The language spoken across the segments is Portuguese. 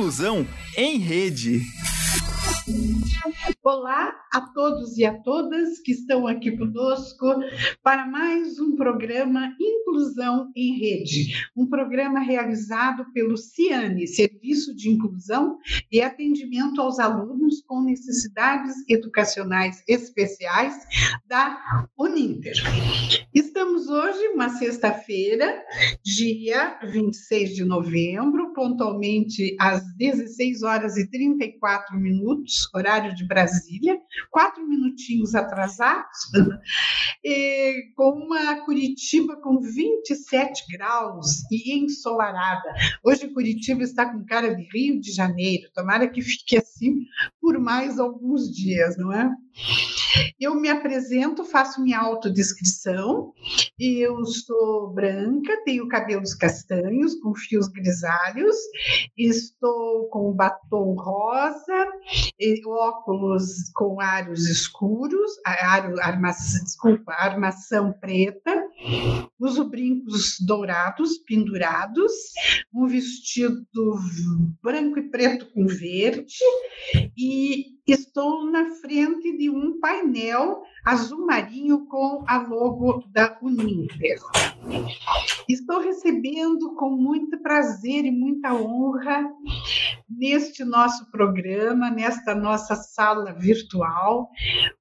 Inclusão em Rede. Olá a todos e a todas que estão aqui conosco para mais um programa Inclusão em Rede, um programa realizado pelo CIANE, Serviço de Inclusão e Atendimento aos Alunos com Necessidades Educacionais Especiais da Uninter. Estamos hoje, uma sexta-feira, dia 26 de novembro, pontualmente às 16 horas e 34 minutos, horário de Brasília, quatro minutinhos atrasados, e, com uma Curitiba com 27 graus e ensolarada. Hoje Curitiba está com cara de Rio de Janeiro, tomara que fique assim por mais alguns dias, não é? Eu me apresento, faço minha autodescrição. Eu sou branca, tenho cabelos castanhos com fios grisalhos, estou com batom rosa, óculos com aros escuros, aro, armação, desculpa, armação preta, uso brincos dourados pendurados, um vestido branco e preto com verde e estou na frente de um painel azul marinho com a logo da Uninter. Estou recebendo com muito prazer e muita honra neste nosso programa, nesta nossa sala virtual,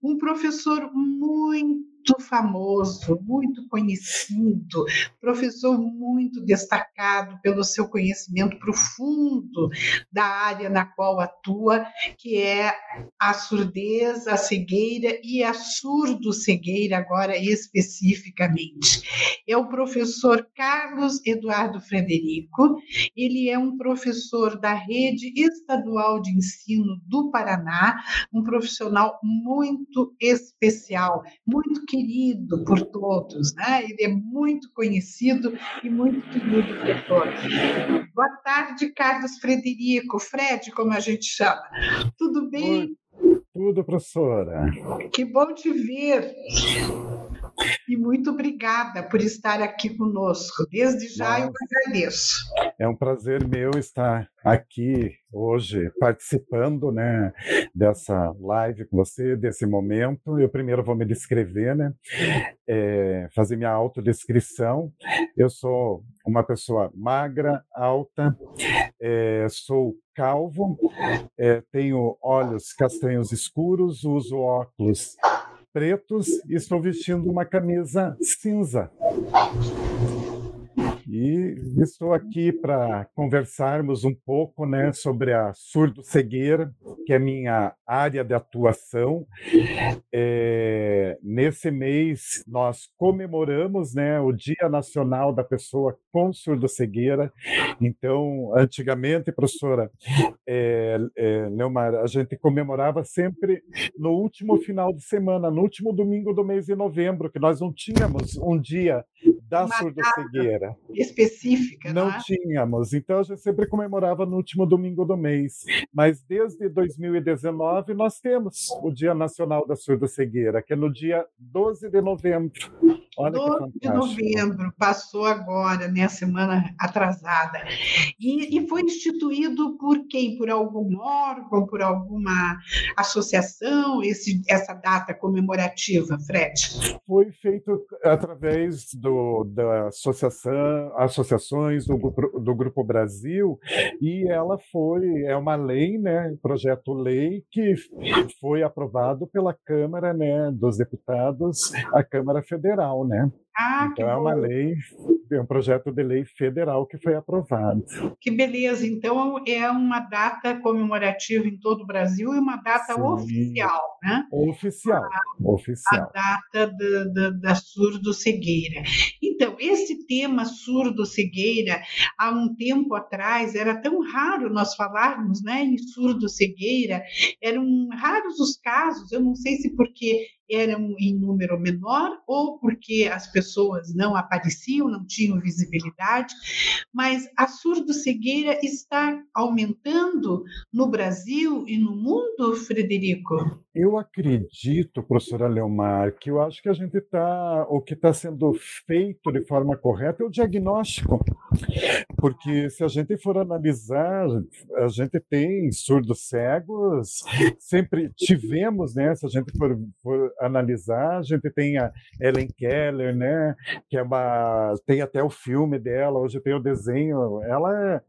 um professor muito muito famoso, muito conhecido, professor muito destacado pelo seu conhecimento profundo da área na qual atua, que é a surdez, a cegueira e a surdo-cegueira, agora especificamente. É o professor Carlos Eduardo Frederico, ele é um professor da Rede Estadual de Ensino do Paraná, um profissional muito especial, muito querido por todos, né? Ele é muito conhecido e muito querido por todos. Boa tarde, Carlos Frederico, Fred, como a gente chama. Tudo bem? Oi, tudo, professora. Que bom te ver. E muito obrigada por estar aqui conosco. Desde já Nossa. eu agradeço. É um prazer meu estar aqui hoje participando, né, dessa live com você, desse momento. Eu primeiro vou me descrever, né, é, fazer minha autodescrição. Eu sou uma pessoa magra, alta, é, sou calvo, é, tenho olhos castanhos escuros, uso óculos pretos e estou vestindo uma camisa cinza. E estou aqui para conversarmos um pouco né, sobre a surdo-cegueira, que é minha área de atuação. É, nesse mês, nós comemoramos né, o Dia Nacional da Pessoa com Surdo-Cegueira. Então, antigamente, professora é, é, Leomar, a gente comemorava sempre no último final de semana, no último domingo do mês de novembro, que nós não tínhamos um dia da surdo-cegueira específica. Não, não é? tínhamos, então a gente sempre comemorava no último domingo do mês. Mas desde 2019 nós temos o Dia Nacional da Surda-Cegueira, que é no dia 12 de novembro. Olha 12 de novembro, passou agora, né, semana atrasada. E, e foi instituído por quem? Por algum órgão, por alguma associação, esse, essa data comemorativa, Fred? Foi feito através do, da associação associações do do grupo Brasil e ela foi é uma lei, né, projeto lei que foi aprovado pela Câmara, né, dos Deputados, a Câmara Federal, né? Ah, então é uma lei, é um projeto de lei federal que foi aprovado. Que beleza! Então é uma data comemorativa em todo o Brasil e uma data Sim. oficial, né? Oficial, a, oficial. A data da, da, da surdo-cegueira. Então, esse tema surdo-cegueira, há um tempo atrás, era tão raro nós falarmos né, em surdo-cegueira, eram raros os casos, eu não sei se porque eram em número menor ou porque as pessoas não apareciam, não tinham visibilidade, mas a surdo-cegueira está aumentando no Brasil e no mundo, Frederico? Eu acredito, professora Leomar, que eu acho que a gente está, o que está sendo feito de forma correta é o diagnóstico. porque se a gente for analisar, a gente tem surdos cegos, sempre tivemos, né? Se a gente for, for analisar, a gente tem a Ellen Keller, né? Que é uma, tem até o filme dela, hoje tem o desenho. Ela é,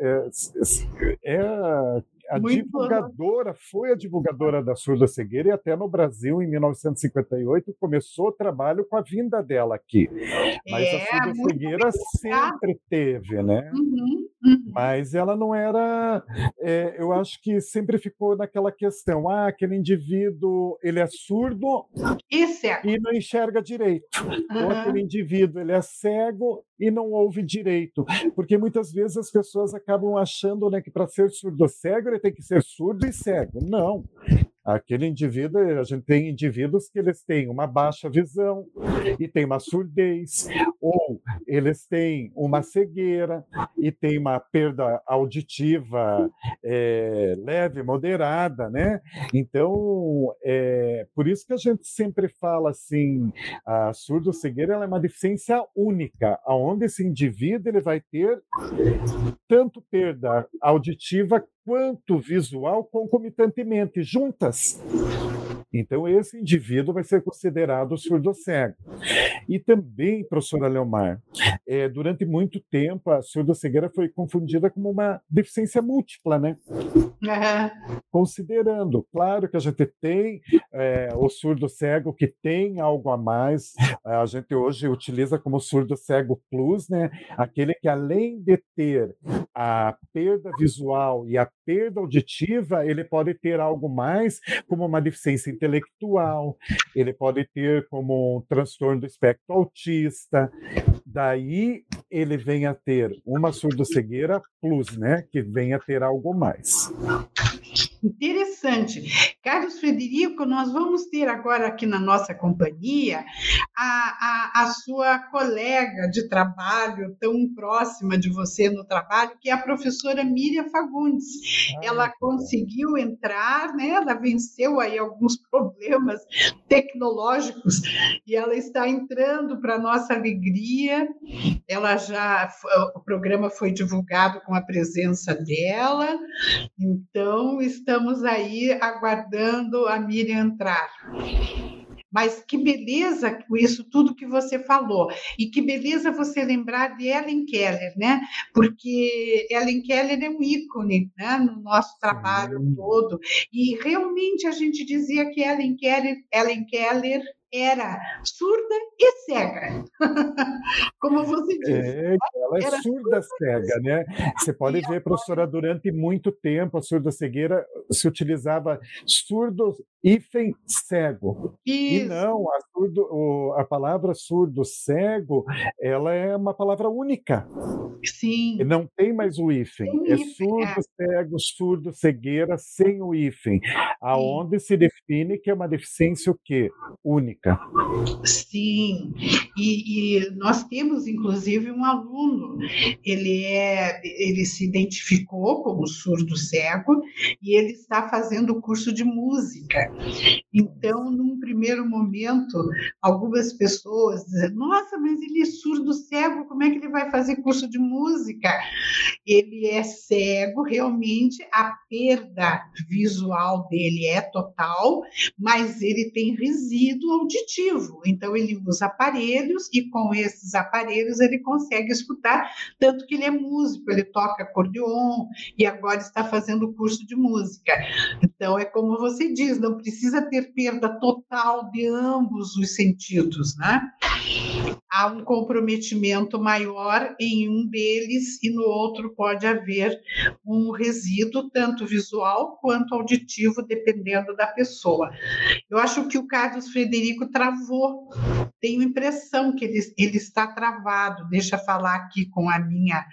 é, é a Muito divulgadora, foi a divulgadora da surda cegueira e até no Brasil, em 1958, começou o trabalho com a vinda dela aqui. Mas é, a surda cegueira sempre teve, né? Uhum, uhum. Mas ela não era. É, eu acho que sempre ficou naquela questão: ah, aquele indivíduo ele é surdo é. e não enxerga direito. Uhum. Ou aquele indivíduo ele é cego e não ouve direito. Porque muitas vezes as pessoas acabam achando né, que para ser surdo cego ele tem que ser surdo e cego. Não. Aquele indivíduo, a gente tem indivíduos que eles têm uma baixa visão e tem uma surdez, ou eles têm uma cegueira e tem uma perda auditiva é, leve, moderada, né? Então, é, por isso que a gente sempre fala assim, a surdo-cegueira é uma deficiência única, aonde esse indivíduo ele vai ter tanto perda auditiva quanto visual concomitantemente, juntas. Então, esse indivíduo vai ser considerado surdo-cego. E também, professora Leomar, é, durante muito tempo a surdo-cegueira foi confundida como uma deficiência múltipla, né? Uhum. Considerando, claro que a gente tem é, o surdo-cego que tem algo a mais, a gente hoje utiliza como surdo-cego plus, né? Aquele que além de ter a perda visual e a perda auditiva, ele pode ter algo mais, como uma deficiência intelectual, ele pode ter como um transtorno do espectro autista. Daí ele vem a ter uma surdo-cegueira plus, né? Que vem a ter algo mais. Interessante. Carlos Frederico, nós vamos ter agora aqui na nossa companhia a, a, a sua colega de trabalho, tão próxima de você no trabalho, que é a professora Miriam Fagundes. Ah, ela conseguiu entrar, né? ela venceu aí alguns problemas tecnológicos e ela está entrando para nossa alegria. Ela já, o programa foi divulgado com a presença dela, então está estamos aí aguardando a Miriam entrar. Mas que beleza isso tudo que você falou. E que beleza você lembrar de Ellen Keller, né? Porque Ellen Keller é um ícone né? no nosso trabalho todo. E realmente a gente dizia que Ellen Keller, Ellen Keller era surda e cega. Como você disse. É, ela é era surda cega, né? Você pode ver, professora, durante muito tempo a surda cegueira se utilizava surdo hífen cego. Isso. E não, a, surdo, a palavra surdo cego, ela é uma palavra única. Sim. E não tem mais o hífen. É surdo é. cego, surdo cegueira sem o hífen. Aonde Sim. se define que é uma deficiência o quê? Única. Sim, e, e, nós temos inclusive um aluno, ele é, ele se identificou como surdo cego e ele está fazendo o curso de música. Então, num primeiro momento, algumas pessoas dizem, nossa, mas ele é surdo cego, como é que ele vai fazer curso de música? Ele é cego, realmente a perda visual dele é total, mas ele tem resíduo auditivo. Então, ele usa aparelhos e com esses aparelhos ele consegue escutar, tanto que ele é músico, ele toca acordeon e agora está fazendo curso de música. Então, é como você diz, não precisa ter perda total de ambos os sentidos, né? Há um comprometimento maior em um e no outro pode haver um resíduo, tanto visual quanto auditivo, dependendo da pessoa. Eu acho que o Carlos Frederico travou. Tenho impressão que ele, ele está travado. Deixa eu falar aqui com a minha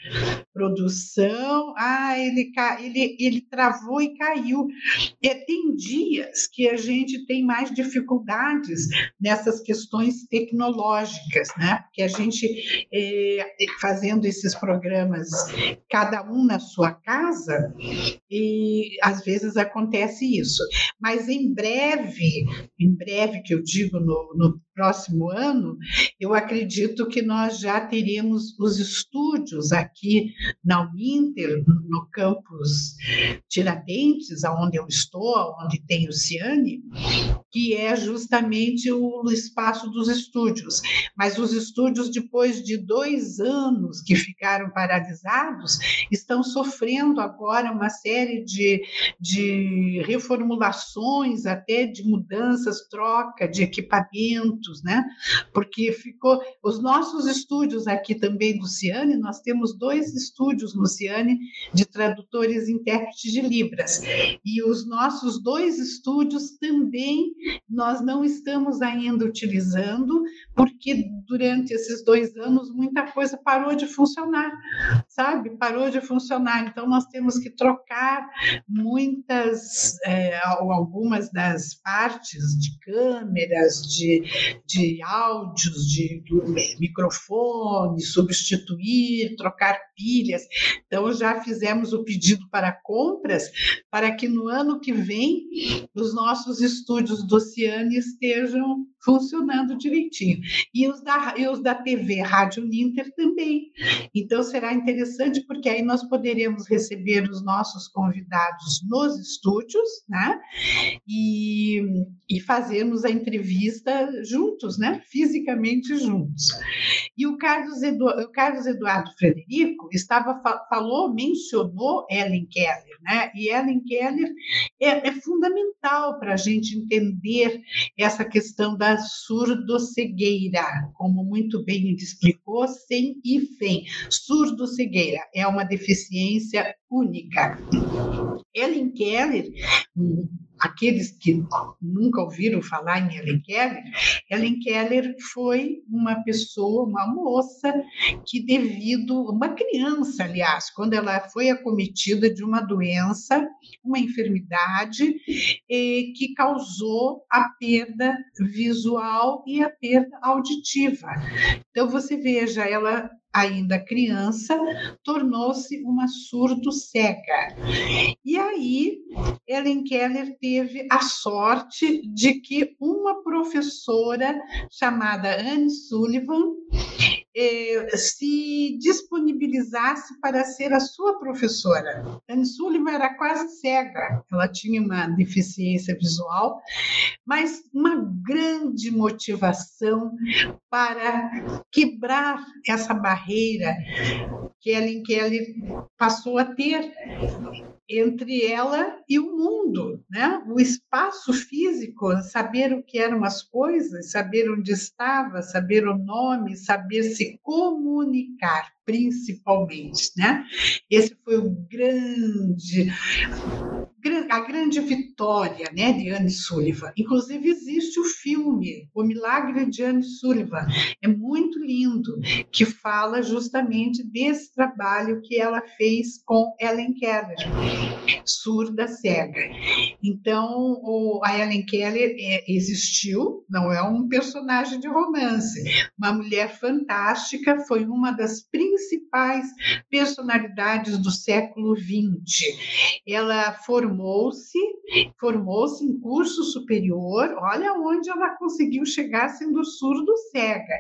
produção. Ah, ele, ele, ele travou e caiu. É, tem dias que a gente tem mais dificuldades nessas questões tecnológicas, né? Que a gente, é, fazendo esses programas, cada um na sua casa, e às vezes acontece isso. Mas em breve, em breve que eu digo no, no próximo ano, eu acredito que nós já teríamos os estúdios aqui na Uninter, no campus Tiradentes, onde eu estou, onde tem o Ciane, que é justamente o espaço dos estúdios. Mas os estúdios, depois de dois anos que ficaram paralisados, estão sofrendo agora uma série de, de reformulações, até de mudanças, troca de né? Porque ficou. Os nossos estúdios aqui também do Ciane, nós temos dois estúdios no Ciane de tradutores e intérpretes de Libras. E os nossos dois estúdios também nós não estamos ainda utilizando, porque durante esses dois anos muita coisa parou de funcionar, sabe? Parou de funcionar. Então nós temos que trocar muitas, é, algumas das partes de câmeras, de, de áudios, de, microfone, substituir, trocar Então já fizemos o pedido para compras para que no ano que vem os nossos estúdios do Ciane estejam funcionando direitinho. E os da, e os da TV Rádio Ninter também. Então será interessante porque aí nós poderemos receber os nossos convidados nos estúdios, né? E, e fazermos a entrevista juntos, né? Fisicamente juntos. E o Carlos, Edu, o Carlos Eduardo Frederico estava falou, mencionou Ellen Keller, né? E Ellen Keller é, é fundamental para a gente entender essa questão da surdo-cegueira, como muito bem explicou, sem hífen. Surdo-cegueira é uma deficiência única. Ellen Keller, aqueles que nunca ouviram falar em Ellen Keller, Ellen Keller foi uma pessoa, uma moça, que devido, uma criança, aliás, quando ela foi acometida de uma doença, uma enfermidade, eh, que causou a perda visual e a perda auditiva. Então, você veja, ela ainda criança, tornou-se uma surdo-cega. E aí, Ellen Keller teve a sorte de que uma professora chamada Anne Sullivan se disponibilizasse para ser a sua professora. Anne Sullivan era quase cega, ela tinha uma deficiência visual, mas uma grande motivação para quebrar essa barreira que Ellen Keller passou a ter entre ela e o mundo, né? O espaço físico, saber o que eram as coisas, saber onde estava, saber o nome, saber se comunicar, principalmente, né? Esse foi o grande a grande vitória né, de Anne Sullivan. Inclusive, existe o filme O Milagre de Anne Sullivan. É muito lindo, que fala justamente desse trabalho que ela fez com Ellen Keller, surda cega. Então, o, a Ellen Keller é, existiu, não é um personagem de romance, uma mulher fantástica, foi uma das principais personalidades do século XX. Ela formou formou-se, formou-se em curso superior, olha onde ela conseguiu chegar sendo surdo-cega.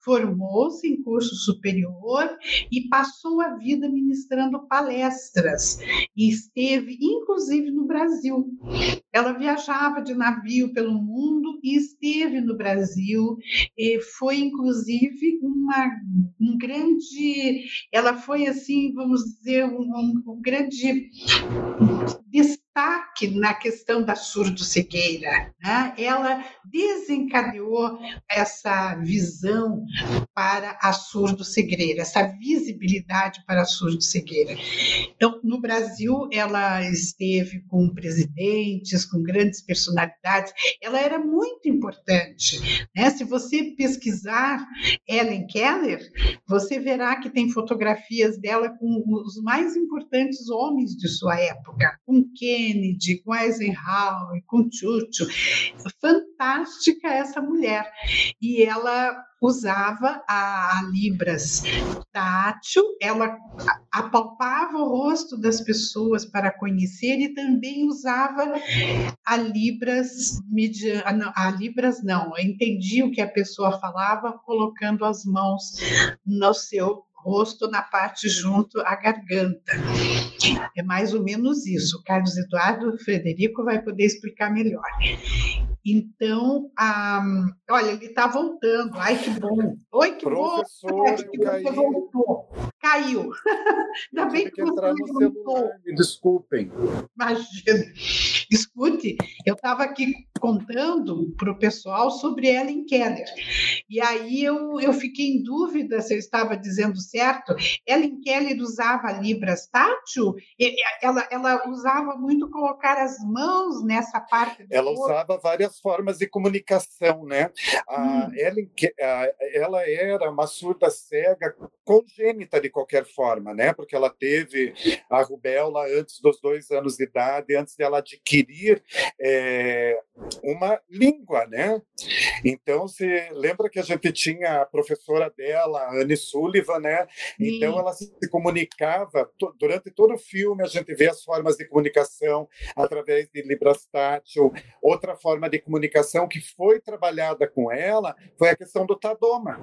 Formou-se em curso superior e passou a vida ministrando palestras e esteve inclusive no Brasil. Ela viajava de navio pelo mundo e esteve no Brasil. E foi inclusive uma um grande, ela foi assim, vamos dizer, um, um, grande destaque na questão da surdo-cegueira. Né? Ela desencadeou essa visão para a surdo-cegueira, essa visibilidade para a surdo-cegueira. Então, no Brasil, ela esteve com presidentes, com grandes personalidades, ela era muito importante. Né? Se você pesquisar Ellen Keller, você verá que tem fotografias dela com os mais importantes homens de sua época, com Kennedy, com Eisenhower, com Chucho. Fantástica essa mulher. E ela usava a, a Libras tátil, ela apalpava o rosto das pessoas para conhecer e também usava a Libras, a Libras não, entendia o que a pessoa falava colocando as mãos no seu rosto na parte junto à garganta. É mais ou menos isso. O Carlos Eduardo Frederico vai poder explicar melhor. Então, ah, olha, ele está voltando. Ai, que bom. Oi, que Professor, bom. que você voltou. Caiu. Ainda bem que, você no voltou. Me desculpem. Imagina. Escute, eu estava aqui contando para o pessoal sobre Ellen Keller. E aí eu, eu fiquei em dúvida se eu estava dizendo certo. Ellen Keller usava Libras tátil? Ela, ela usava muito colocar as mãos nessa parte do Ela corpo. usava várias formas de comunicação, né? A hum. Ellen, ela era uma surda cega congênita de qualquer forma, né? Porque ela teve a rubéola antes dos dois anos de idade, antes dela adquirir é, uma língua, né? Então, você lembra que a gente tinha a professora dela, Anne Sullivan, né? Sim. Então, ela se comunicava, durante todo o filme, a gente vê as formas de comunicação através de Libras tátil. Outra forma de comunicação que foi trabalhada com ela foi a questão do Tadoma.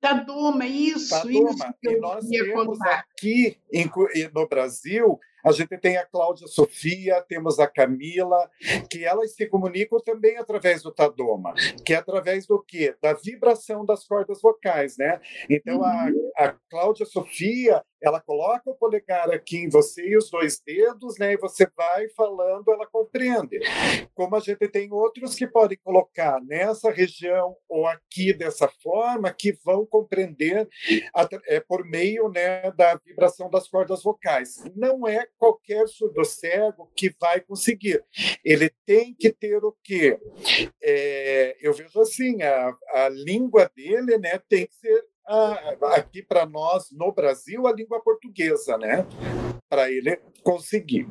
Tadoma, isso, Tadoma. isso. E nós temos contar. aqui em, no Brasil a gente tem a Cláudia Sofia, temos a Camila, que elas se comunicam também através do Tadoma, que é através do quê? Da vibração das cordas vocais, né? Então, uhum. a, a Cláudia Sofia, ela coloca o polegar aqui em você e os dois dedos, né? E você vai falando, ela compreende. Como a gente tem outros que podem colocar nessa região ou aqui dessa forma, que vão compreender é, por meio né, da vibração das cordas vocais. Não é qualquer surdo cego que vai conseguir. Ele tem que ter o quê? É, eu vejo assim, a, a língua dele né, tem que ser a, aqui para nós no Brasil a língua portuguesa, né? Para ele conseguir.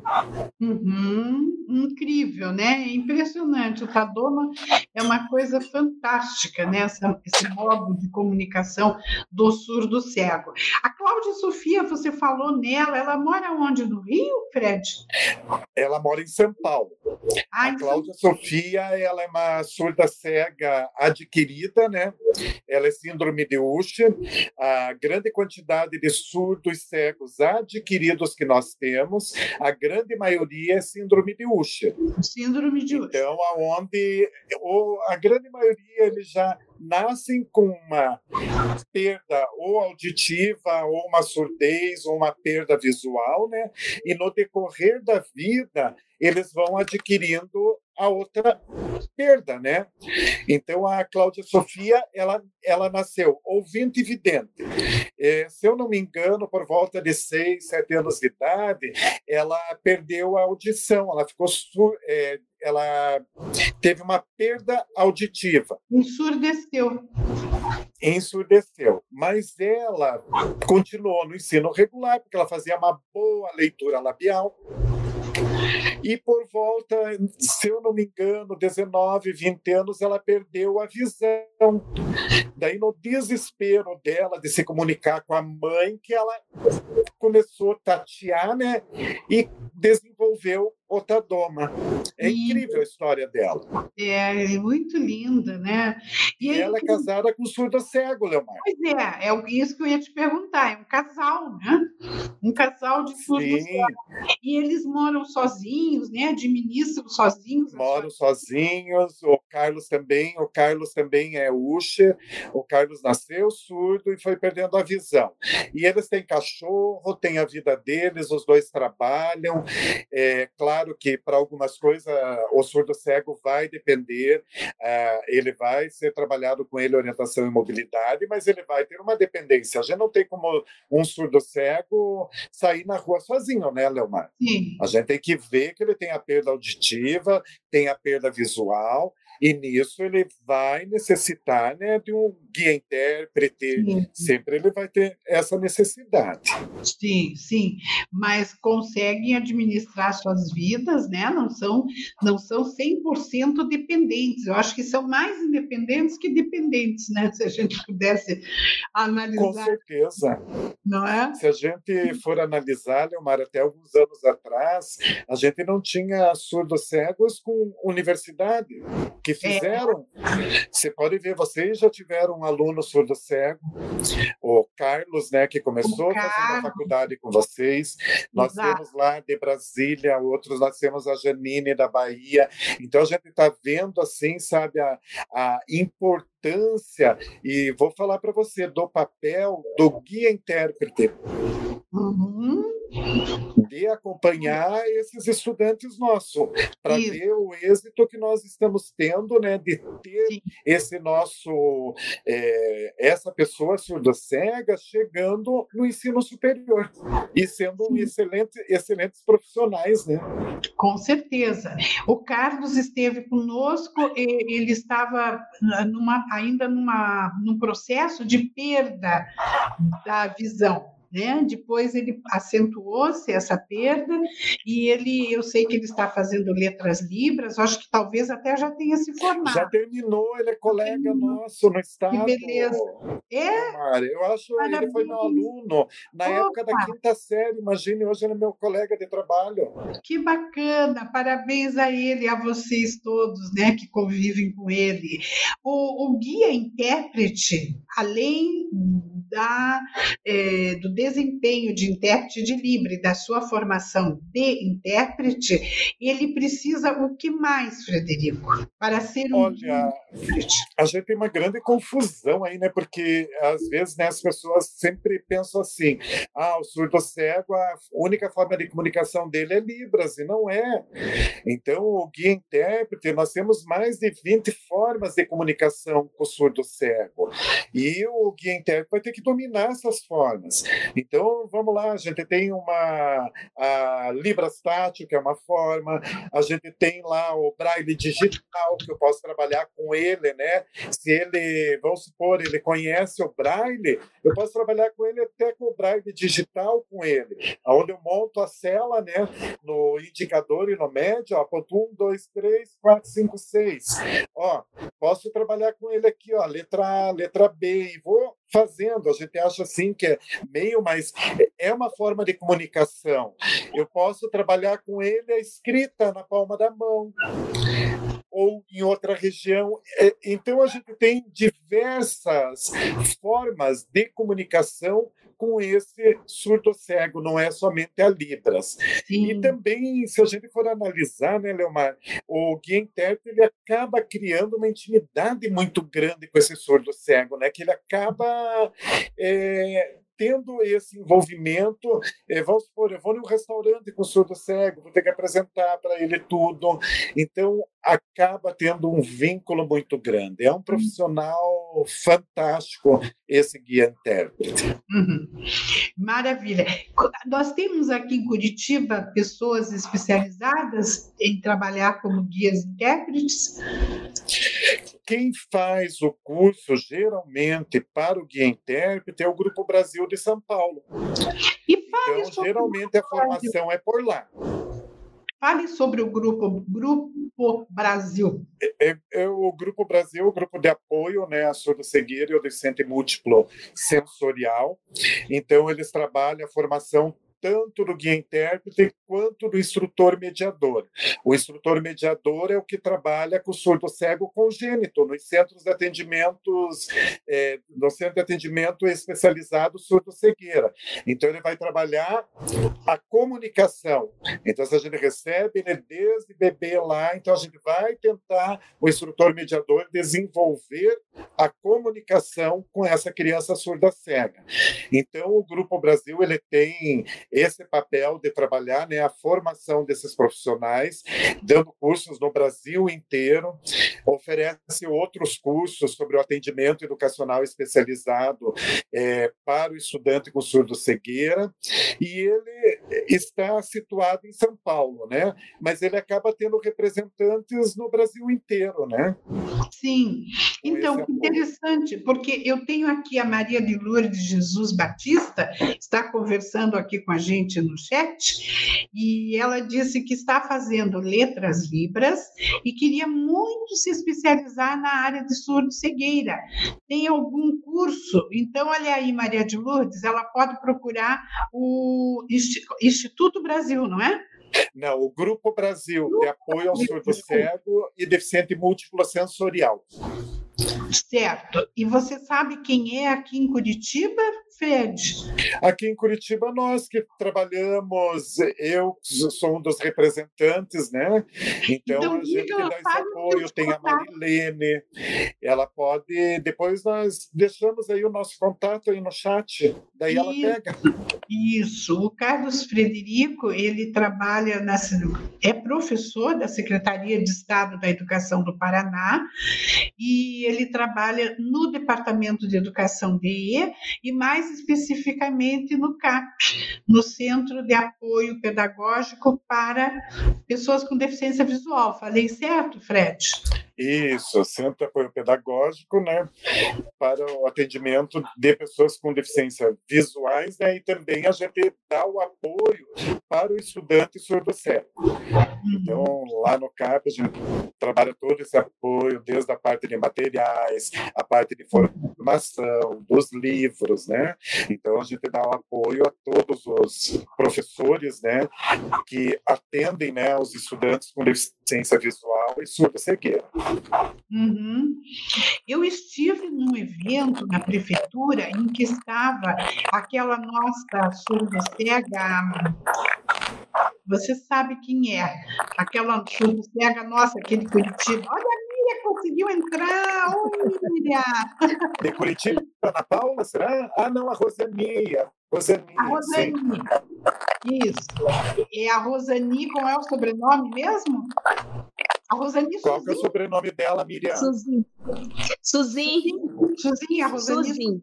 Uhum, incrível, né? Impressionante. O Tadoma é uma coisa fantástica, né? Essa, esse modo de comunicação do surdo cego. A Cláudia Sofia, você falou nela, ela mora onde? No Rio, Fred? Ela mora em São Paulo. Ah, a Cláudia São... Sofia, ela é uma surda cega adquirida, né? Ela é síndrome de Usher. A grande quantidade de surdos cegos adquiridos que nós temos a grande maioria é síndrome de Usher. Síndrome de Usher. Então, aonde ou a grande maioria eles já nascem com uma perda ou auditiva, ou uma surdez, ou uma perda visual, né? E no decorrer da vida, eles vão adquirindo a outra perda, né? Então a Cláudia Sofia, ela, ela nasceu ouvinte e vidente. É, se eu não me engano, por volta de seis, sete anos de idade, ela perdeu a audição, ela ficou sur, é, ela teve uma perda auditiva. Ensurdeceu. Ensurdeceu. Mas ela continuou no ensino regular, porque ela fazia uma boa leitura labial. E por volta, se eu não me engano, 19, 20 anos, ela perdeu a visão. Daí, no desespero dela de se comunicar com a mãe, que ela começou a tatear, né? E desenvolveu Otadoma. É e... incrível a história dela. É, é muito linda, né? E, e ela é casada com surdo cego, Leomar. Pois é, é isso que eu ia te perguntar. É um casal, né? Um casal de surdo cego. E eles moram sozinhos, né? Administram sozinhos. Moram sozinhos. O Carlos também. O Carlos também é Usher. O Carlos nasceu surdo e foi perdendo a visão. E eles têm cachorro, têm a vida deles, os dois trabalham. É claro que para algumas coisas o surdo cego vai depender, uh, ele vai ser trabalhado com ele orientação e mobilidade, mas ele vai ter uma dependência. A gente não tem como um surdo cego sair na rua sozinho, né, Leomar? Sim. A gente tem que ver que ele tem a perda auditiva, tem a perda visual, e nisso ele vai necessitar né, de um guia intérprete, sim. sempre ele vai ter essa necessidade. Sim, sim, mas conseguem administrar suas vidas, né? não são, não são 100% dependentes, eu acho que são mais independentes que dependentes, né? se a gente pudesse analisar. Com certeza. Não é? Se a gente for analisar, Leomar, até alguns anos atrás, a gente não tinha surdos cegos com universidade que fizeram. É. Você pode ver, vocês já tiveram um aluno surdo cego, o Carlos, né, que começou fazer a faculdade com vocês. Nós Exato. temos lá de Brasília, outros nós temos a Janine da Bahia. Então a gente está vendo assim, sabe, a, a importância e vou falar para você do papel do guia intérprete. Uhum de acompanhar esses estudantes nossos, para ver o êxito que nós estamos tendo, né, de ter Sim. esse nosso, é, essa pessoa surda-cega chegando no ensino superior e sendo um excelente, excelentes profissionais, né? Com certeza. O Carlos esteve conosco, ele estava numa, ainda numa, num processo de perda da visão né? Depois ele acentuou-se essa perda e ele, eu sei que ele está fazendo letras libras, acho que talvez até já tenha se formado. Já terminou, ele é colega terminou. nosso no estado. Que beleza. É? Eu acho que ele foi meu aluno na Opa. época da quinta série, imagine, hoje ele é meu colega de trabalho. Que bacana, parabéns a ele, a vocês todos, né, que convivem com ele. O, o guia intérprete, além da, é, do desempenho de intérprete de Libre, da sua formação de intérprete, ele precisa o que mais, Frederico, para ser um Olha, intérprete? A gente tem uma grande confusão aí, né? Porque às vezes né, as pessoas sempre pensam assim: ah, o surdo cego, a única forma de comunicação dele é Libras, e não é. Então, o guia intérprete, nós temos mais de 20 formas de comunicação com o surdo cego. E o guia intérprete vai ter que dominar essas formas. Então, vamos lá, a gente tem uma a Librastátil, que é uma forma, a gente tem lá o Braille digital, que eu posso trabalhar com ele, né? Se ele, vamos supor, ele conhece o Braille, eu posso trabalhar com ele até com o Braille digital com ele, onde eu monto a cela, né? No indicador e no médio, ó, ponto 1, 2, 3, 4, 5, 6. Ó, posso trabalhar com ele aqui, ó, letra A, letra B, e vou fazendo. A gente acha assim que é meio, mas é uma forma de comunicação. Eu posso trabalhar com ele a escrita na palma da mão ou em outra região. É, então a gente tem diversas formas de comunicação com esse surdo cego, não é somente a Libras. Sim. E também, se a gente for analisar, né, Leomar, o guia intérprete ele acaba criando uma intimidade muito grande com esse surdo cego, né, que ele acaba é, tendo esse envolvimento, eh, vamos supor, eu vou num restaurante com surdo cego, vou ter que apresentar para ele tudo, então acaba tendo um vínculo muito grande. É um profissional fantástico esse guia intérprete. Uhum. Maravilha. Nós temos aqui em Curitiba pessoas especializadas em trabalhar como guias intérpretes? Quem faz o curso geralmente para o guia intérprete é o Grupo Brasil de São Paulo. então, geralmente a formação é por lá. Fale sobre o grupo Grupo Brasil. É, é, é o Grupo Brasil, o grupo de apoio né, à surdo-cegueira e ao deficiente múltiplo sensorial. Então, eles trabalham a formação tanto do guia intérprete quanto do instrutor mediador. O instrutor mediador é o que trabalha com o surdo cego congênito nos centros de atendimentos, é, no centro de atendimento especializado surdo cegueira. Então ele vai trabalhar a comunicação. Então se a gente recebe ele desde bebê lá, então a gente vai tentar o instrutor mediador desenvolver a comunicação com essa criança surda cega. Então o Grupo Brasil ele tem esse papel de trabalhar né, a formação desses profissionais, dando cursos no Brasil inteiro, oferece outros cursos sobre o atendimento educacional especializado é, para o estudante com surdo-cegueira, e ele está situado em São Paulo, né? Mas ele acaba tendo representantes no Brasil inteiro, né? Sim. Então, interessante, porque eu tenho aqui a Maria de Lourdes Jesus Batista, está conversando aqui com a gente no chat, e ela disse que está fazendo letras libras e queria muito se especializar na área de surdo-cegueira. Tem algum curso? Então, olha aí, Maria de Lourdes, ela pode procurar o Instituto Brasil, não é? Não, o Grupo Brasil de Apoio ao Surdo Cego e Deficiente Múltiplo Sensorial. Certo. E você sabe quem é aqui em Curitiba, Fred? Aqui em Curitiba, nós que trabalhamos, eu sou um dos representantes, né? Então, então a gente dá esse apoio. Tem a Marilene, ela pode. Depois nós deixamos aí o nosso contato aí no chat, daí ela pega. Isso. O Carlos Frederico, ele trabalha na. é professor da Secretaria de Estado da Educação do Paraná e ele trabalha no Departamento de Educação DE e mais especificamente no CAP, no Centro de Apoio Pedagógico para Pessoas com Deficiência Visual. Falei certo, Fred? Isso, Centro de Apoio Pedagógico, né, para o atendimento de pessoas com deficiência visuais, né, e também a gente dá o apoio para o estudante surdo-cego. Então, lá no CAP, a gente trabalha todo esse apoio, desde a parte de materiais, a parte de formação, dos livros, né? Então, a gente dá o apoio a todos os professores, né, que atendem, né, os estudantes com deficiência visual e surdo-cegueira. Uhum. Eu estive num evento na prefeitura em que estava aquela nossa surda-cega. Você sabe quem é? Aquela surda-cega nossa, aquele Curitiba. Olha a Miriam conseguiu entrar! Oi, Miriam! De Curitiba, Ana Paula, será? Ah, não, a Rosania. Rosani. A Rosani. Sim. Isso. E a Rosani, qual é o sobrenome mesmo? A Rosani Qual é o sobrenome dela, Miriam? Suzy. Suzy. Suzy, a Rosani Suzy.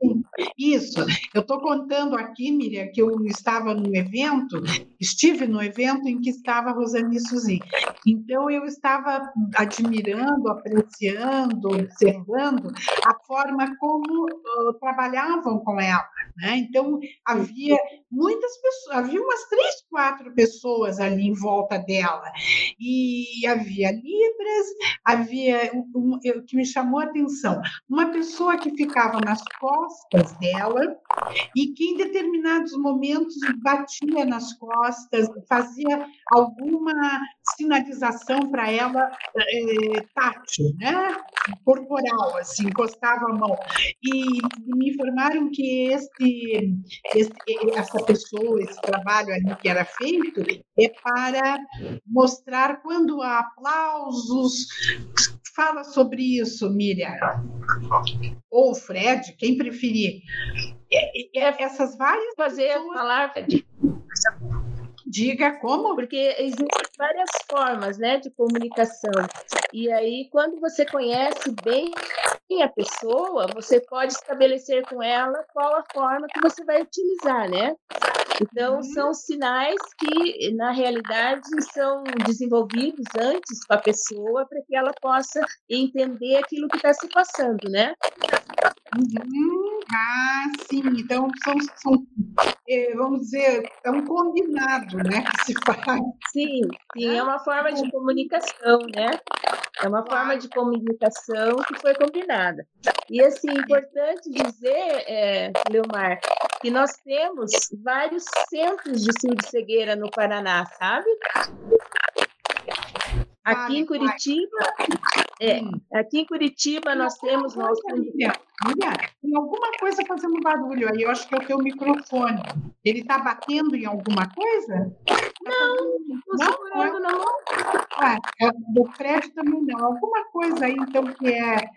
Isso. Eu estou contando aqui, Miriam, que eu estava no evento, estive no evento em que estava a Rosani Suzy. Então, eu estava admirando, apreciando, observando a forma como uh, trabalhavam com ela. Né? Então, havia muitas pessoas, havia umas três, quatro pessoas ali em volta dela. E havia libras, havia um, o que me chamou a atenção, uma pessoa que ficava nas costas dela e que em determinados momentos batia nas costas, fazia alguma sinalização para ela é, tátil, né? corporal, assim, encostava a mão. E me informaram que esse, esse, essa pessoa, esse trabalho ali que era feito, é para mostrar quando há aplausos. Fala sobre isso, Miriam. Ou Fred, quem preferir. Essas várias fazer pessoas... falar Diga como? Porque existem várias formas né, de comunicação. E aí, quando você conhece bem a pessoa, você pode estabelecer com ela qual a forma que você vai utilizar, né? Então, uhum. são sinais que, na realidade, são desenvolvidos antes com a pessoa para que ela possa entender aquilo que está se passando, né? Uhum. Ah, sim. Então, são, são é, vamos dizer, é um combinado, né, que se faz. Sim, sim, é uma forma de comunicação, né? É uma forma de comunicação que foi combinada. E, assim, importante dizer, é, Leomar, que nós temos vários centros de cegueira no Paraná, sabe? Aqui em Curitiba, é, hum. aqui em Curitiba nós temos nosso. Miriam, tem alguma coisa fazendo barulho aí, eu acho que é o teu microfone. Ele está batendo em alguma coisa? Não, não estou segurando, não. Ah, é, do prédio também não. Alguma coisa aí, então, que é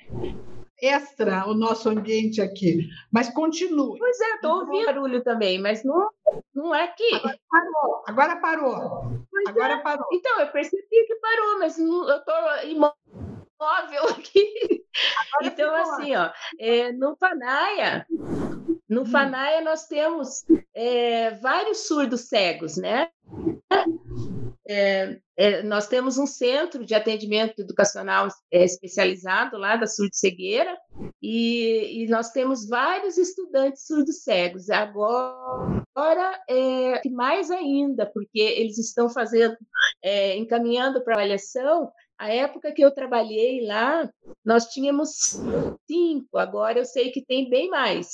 extra o nosso ambiente aqui. Mas continue. Pois é, estou ouvindo barulho também, mas não, não é que. Agora parou. Agora parou. Pois agora é. parou. Então, eu percebi que parou, mas não, eu estou imóvel aqui. Agora então, assim, ó, é, no Panaia, no hum. Fanaia nós temos é, vários surdos cegos, né? É, é, nós temos um centro de atendimento educacional é, especializado lá da surdo-cegueira e, e, nós temos vários estudantes surdos cegos. Agora, é, mais ainda, porque eles estão fazendo, é, encaminhando para avaliação a época que eu trabalhei lá, nós tínhamos cinco, agora eu sei que tem bem mais,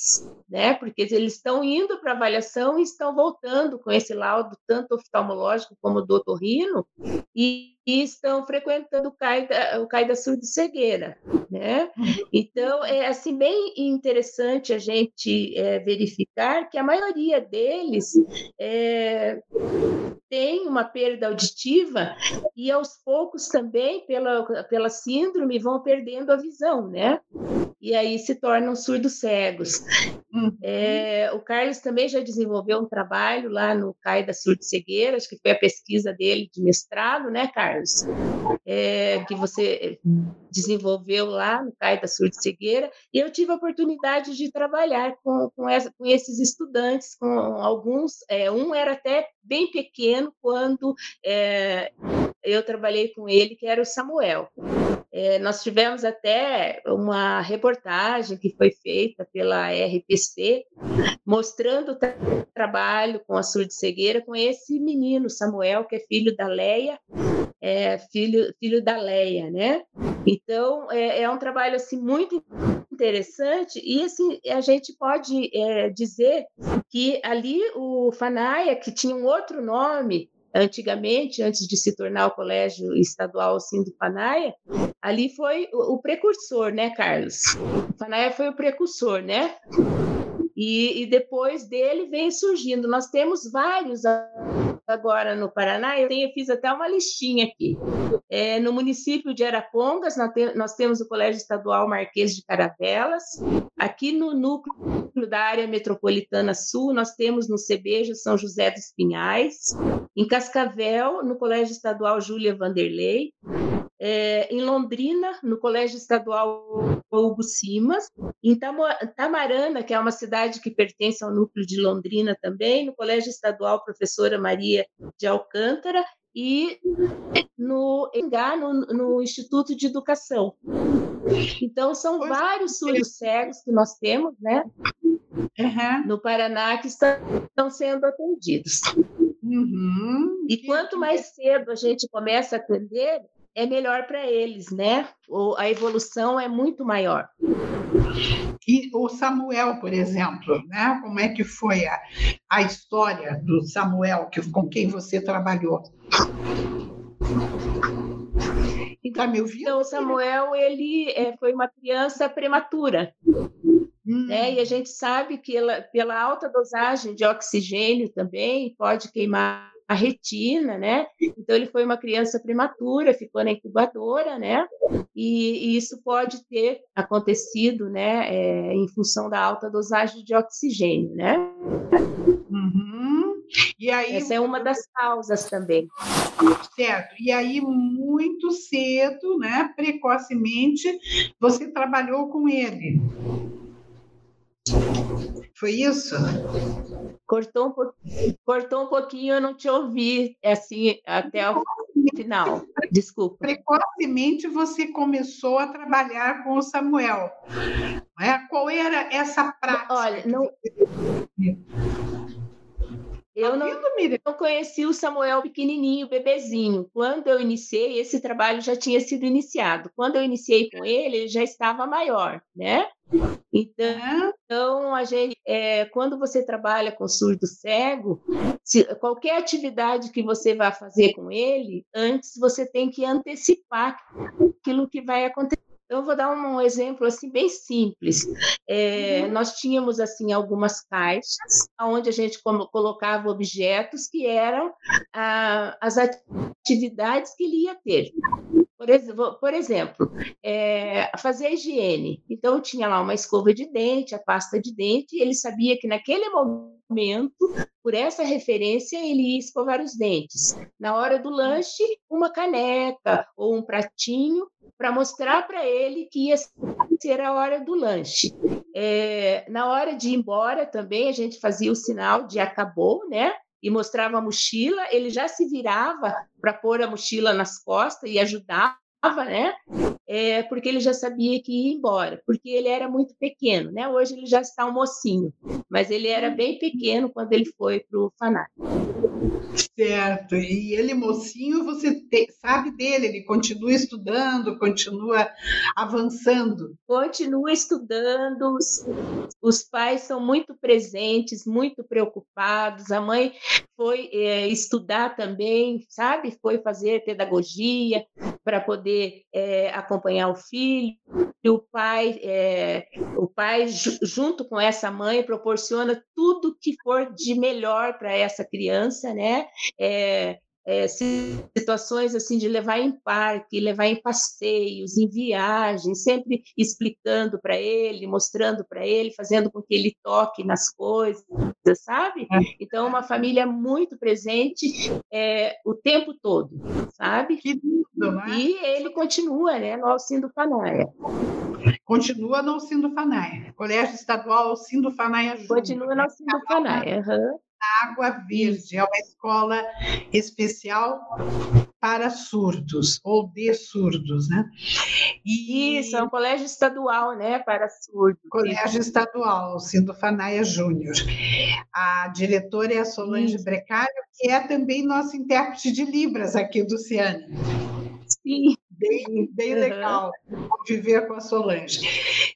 né? Porque eles estão indo para avaliação e estão voltando com esse laudo, tanto oftalmológico como do otorrino, e, e estão frequentando o CAI da, o CAI da surdo-cegueira, né? Então, é assim, bem interessante a gente é, verificar que a maioria deles é, tem uma perda auditiva e aos poucos também, pela, pela síndrome, vão perdendo a visão, né? E aí se tornam surdos cegos. Uhum. É, o Carlos também já desenvolveu um trabalho lá no CAI da Surdo Cegueira, acho que foi a pesquisa dele de mestrado, né, Carlos? É, que você desenvolveu lá no CAI da Surdo Cegueira, e eu tive a oportunidade de trabalhar com, com, essa, com esses estudantes, com alguns, é, um era até bem pequeno quando é, eu trabalhei com ele, que era o Samuel. É, nós tivemos até uma reportagem que foi feita pela RPC, mostrando o tra trabalho com a surdo-cegueira com esse menino, Samuel, que é filho da Leia, é, filho, filho da Leia, né? Então, é, é um trabalho assim muito interessante e assim a gente pode é, dizer que ali o Fanaia, que tinha um outro nome, antigamente, antes de se tornar o Colégio Estadual assim, do Panaia, ali foi o, precursor, né, Carlos? O Panaia foi o precursor, né? E, e, depois dele vem surgindo. Nós temos vários agora no Paraná, eu tenho, fiz até uma listinha aqui. É, no município de Arapongas, nós, te, nós, temos o Colégio Estadual Marquês de Caravelas. Aqui no núcleo da área metropolitana sul, nós temos no Cebejo São José dos Pinhais. Em Cascavel, no Colégio Estadual Júlia Vanderlei é, em Londrina, no Colégio Estadual Hugo Simas, em Tamarana, que é uma cidade que pertence ao núcleo de Londrina também, no Colégio Estadual Professora Maria de Alcântara, e no Engá, no, no, Instituto de Educação. Então, são vários surdos cegos que nós temos, né? Uhum. No Paraná, que estão, estão sendo atendidos. Uhum. E quanto mais cedo a gente começa a atender, é melhor para eles, né? a evolução é muito maior. E o Samuel, por exemplo, né? Como é que foi a, a história do Samuel que, com quem você trabalhou? Está me ouvindo? Então, o Samuel ele é, foi uma criança prematura. Hum. Né? E a gente sabe que ela, pela alta dosagem de oxigênio também pode queimar a retina, né? Então ele foi uma criança prematura, ficou na incubadora, né? E, e isso pode ter acontecido, né? É, em função da alta dosagem de oxigênio, né? Uhum. E aí, Essa é uma das causas também. Certo. E aí, muito cedo, né, precocemente, você trabalhou com ele. Foi isso? Cortou um, po... Cortou um pouquinho, eu não te ouvi assim até o final. Desculpa. Precocemente você começou a trabalhar com o Samuel. É? Qual era essa prática? Olha, não. Eu não, não conheci o Samuel pequenininho, bebezinho. Quando eu iniciei, esse trabalho já tinha sido iniciado. Quando eu iniciei com ele, ele já estava maior, né? Então, então a gente, é, quando você trabalha com surdo cego, se, qualquer atividade que você vai fazer com ele, antes você tem que antecipar aquilo que vai acontecer. Então, eu vou dar um exemplo assim bem simples. É, uhum. Nós tínhamos assim algumas caixas onde a gente colocava objetos que eram ah, as atividades que ele ia ter. Por, exemplo, por exemplo é, fazer a higiene. Então, tinha lá uma escova de dente, a pasta de dente, e ele sabia que naquele momento, por essa referência, ele ia escovar os dentes. Na hora do lanche, uma caneca ou um pratinho para mostrar para ele que ia ser a hora do lanche. É, na hora de ir embora também, a gente fazia o sinal de acabou, né? E mostrava a mochila, ele já se virava para pôr a mochila nas costas e ajudava, né? É, porque ele já sabia que ia embora, porque ele era muito pequeno, né? Hoje ele já está um mocinho, mas ele era bem pequeno quando ele foi para o FANAC. Certo, e ele mocinho, você te, sabe dele, ele continua estudando, continua avançando. Continua estudando, os, os pais são muito presentes, muito preocupados, a mãe foi é, estudar também, sabe? Foi fazer pedagogia para poder é, acompanhar o filho, e o pai, é, o pai junto com essa mãe proporciona tudo que for de melhor para essa criança, né? É, é, situações assim de levar em parque, levar em passeios, em viagens, sempre explicando para ele, mostrando para ele, fazendo com que ele toque nas coisas, sabe? É. Então, uma família muito presente é, o tempo todo, sabe? Que lindo, né? E ele continua, né, no Alcindo Fanaia. Continua no Alcindo Fanaia. Colégio Estadual Alcindo Fanaia Júnior. Continua no Alcindo Fanaia, uhum. Água Verde, é uma escola especial para surdos, ou de surdos, né? E... Isso, é um colégio estadual, né, para surdos. Colégio estadual, Cindo Fanaia Júnior. A diretora é a Solange Isso. Brecário, que é também nossa intérprete de Libras aqui do Ciane. Sim. Bem, bem uhum. legal conviver com a Solange.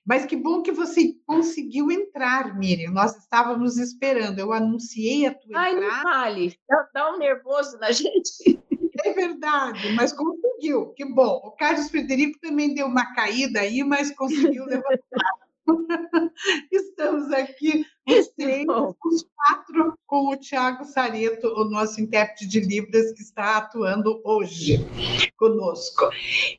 Mas que bom que você conseguiu entrar, Miriam. Nós estávamos esperando. Eu anunciei a tua Ai, entrada. Ai, não fale. Dá, dá um nervoso na gente. É verdade, mas conseguiu. Que bom. O Carlos Frederico também deu uma caída aí, mas conseguiu levantar. Estamos aqui os quatro, com o Tiago Sareto, o nosso intérprete de Libras, que está atuando hoje conosco.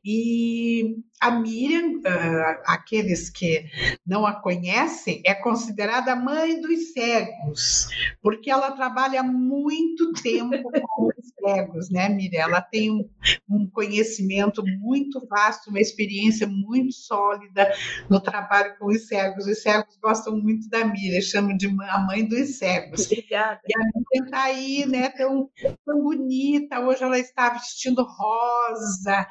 E a Miriam, uh, aqueles que não a conhecem, é considerada a mãe dos cegos, porque ela trabalha muito tempo com os cegos, né, Miriam? Ela tem um, um conhecimento muito vasto, uma experiência muito sólida no trabalho com os cegos. Os cegos gostam muito da Miriam, chamam de a mãe dos cegos. Obrigada. E a Miriam está aí, né, tão, tão bonita. Hoje ela está vestindo rosa,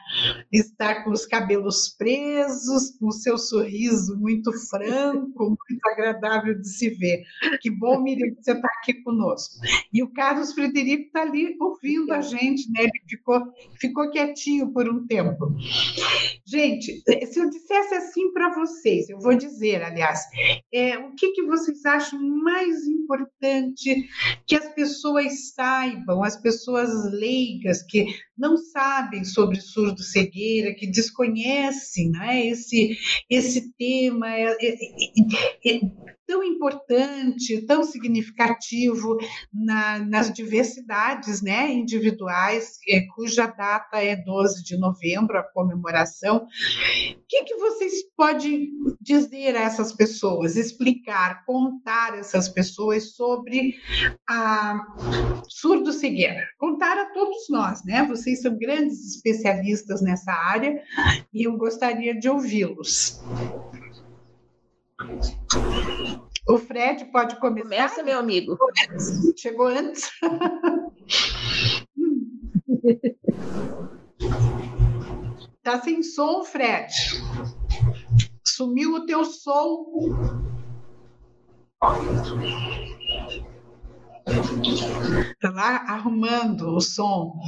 está com os cabelos presos, com o seu sorriso muito franco, muito agradável de se ver. Que bom, Miriam, que você está aqui conosco. E o Carlos Frederico está ali ouvindo a gente, né? Ele ficou, ficou quietinho por um tempo. Gente, se eu dissesse assim para vocês, eu vou dizer, aliás, é, o que, que vocês acham mais importante que as pessoas saibam, as pessoas leigas que não sabem sobre surdo-cegueira, que desconhecem né, esse, esse tema é, é, é, é tão importante, tão significativo na, nas diversidades né, individuais, cuja data é 12 de novembro, a comemoração. O que, que vocês podem dizer a essas pessoas, explicar, contar essas pessoas sobre a surdo-cegueira? Contar a todos nós, né? Vocês são grandes especialistas nessa área e eu gostaria de ouvi-los. O Fred pode começar? Começa, meu amigo. Chegou antes. tá sem som, Fred. Sumiu o teu som. Tá lá arrumando o som.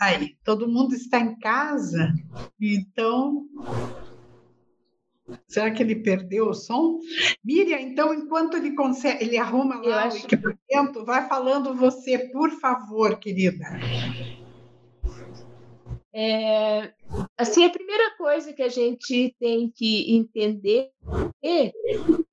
Aí, todo mundo está em casa, então Será que ele perdeu o som? Miriam, então, enquanto ele consegue, ele arruma lá acho... o equipamento, vai falando você, por favor, querida. É, assim, a primeira coisa que a gente tem que entender é,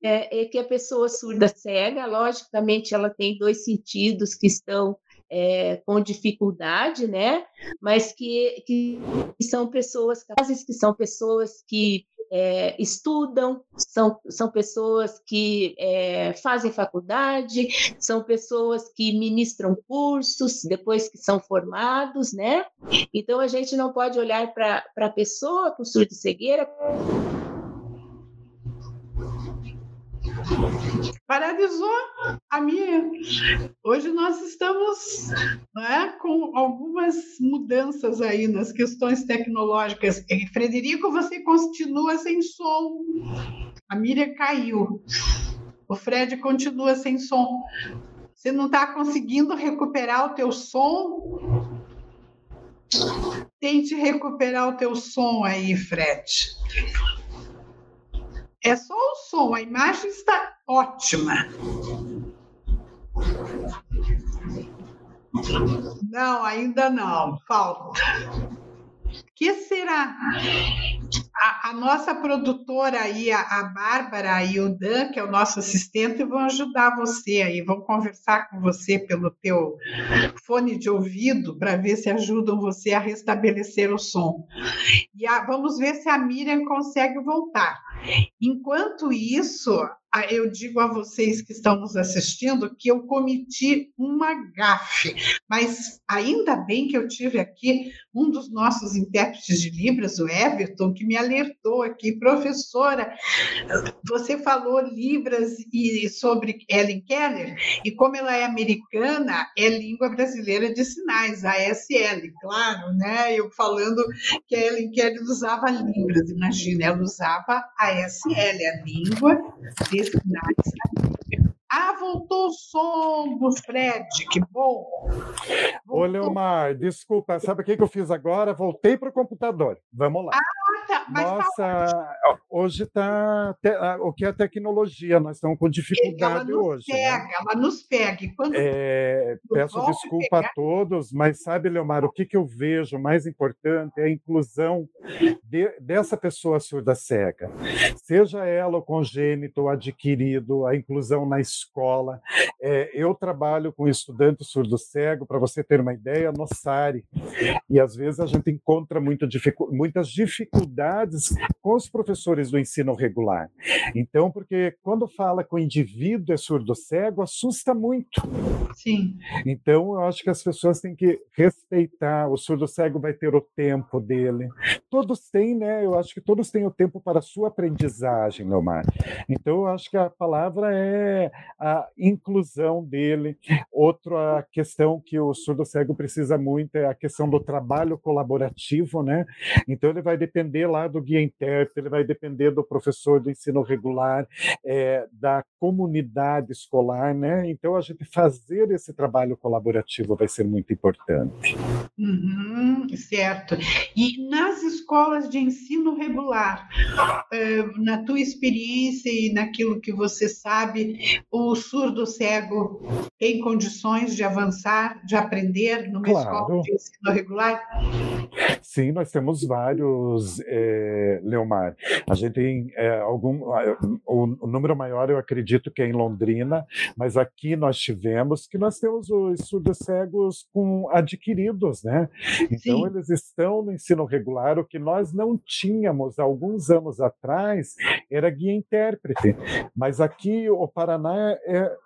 é, que a pessoa surda cega, logicamente, ela tem dois sentidos que estão é, com dificuldade, né? Mas que, que são pessoas capazes, que são pessoas que é, estudam, são, são pessoas que é, fazem faculdade, são pessoas que ministram cursos depois que são formados, né? Então a gente não pode olhar para a pessoa com surdo-cegueira Paralisou a minha. Hoje nós estamos né, com algumas mudanças aí nas questões tecnológicas. Frederico, você continua sem som. A Miriam caiu. O Fred continua sem som. Você não está conseguindo recuperar o teu som? Tente recuperar o teu som aí, Fred. É só o som, a imagem está ótima. Não, ainda não, falta. Que será? A, a, nossa produtora aí, a, a Bárbara e o Dan, que é o nosso assistente, vão ajudar você aí, vão conversar com você pelo teu fone de ouvido para ver se ajudam você a restabelecer o som. E a, vamos ver se a Miriam consegue voltar. Enquanto isso, eu digo a vocês que estão nos assistindo que eu cometi uma gafe, mas ainda bem que eu tive aqui um dos nossos intérpretes de Libras, o Everton, que me alertou aqui, professora, você falou Libras e sobre Ellen Keller, e como ela é americana, é língua brasileira de sinais, ASL, claro, né? Eu falando que a Ellen Keller usava Libras, imagina, ela usava ASL, a língua de is nice. Ah, voltou o som do Fred, que bom. Voltou. Ô, Leomar, desculpa, sabe o que eu fiz agora? Voltei para o computador. Vamos lá. Ah, tá. Mas Nossa, hoje está. O que é tecnologia? Nós estamos com dificuldade ela hoje. Né? Pega, né? Ela nos pega. Quando é, peço desculpa pegar... a todos, mas sabe, Leomar, o que, que eu vejo mais importante é a inclusão de, dessa pessoa surda cega. Seja ela o congênito ou adquirido, a inclusão na escola escola. É, eu trabalho com estudante surdo-cego, para você ter uma ideia, no SARI. E às vezes a gente encontra dificu muitas dificuldades com os professores do ensino regular. Então, porque quando fala com o indivíduo é surdo-cego, assusta muito. Sim. Então, eu acho que as pessoas têm que respeitar. O surdo-cego vai ter o tempo dele. Todos têm, né? Eu acho que todos têm o tempo para a sua aprendizagem, Leomar. Então, eu acho que a palavra é a inclusão dele. Outra questão que o surdo cego precisa muito é a questão do trabalho colaborativo, né? Então ele vai depender lá do guia intérprete, ele vai depender do professor do ensino regular, é, da comunidade escolar, né? Então a gente fazer esse trabalho colaborativo vai ser muito importante. Uhum, certo. E nas escolas de ensino regular, eh, na tua experiência e naquilo que você sabe, o surdo cego tem condições de avançar, de aprender numa claro. escola de ensino regular? Sim, nós temos vários, é, Leomar. A gente tem é, algum. O, o, número maior, eu acredito que é em Londrina, mas aqui nós tivemos que nós temos os surdos cegos com adquiridos, né? Então, Sim. eles estão no ensino regular. O que nós não tínhamos alguns anos atrás era guia intérprete, mas aqui o Paraná é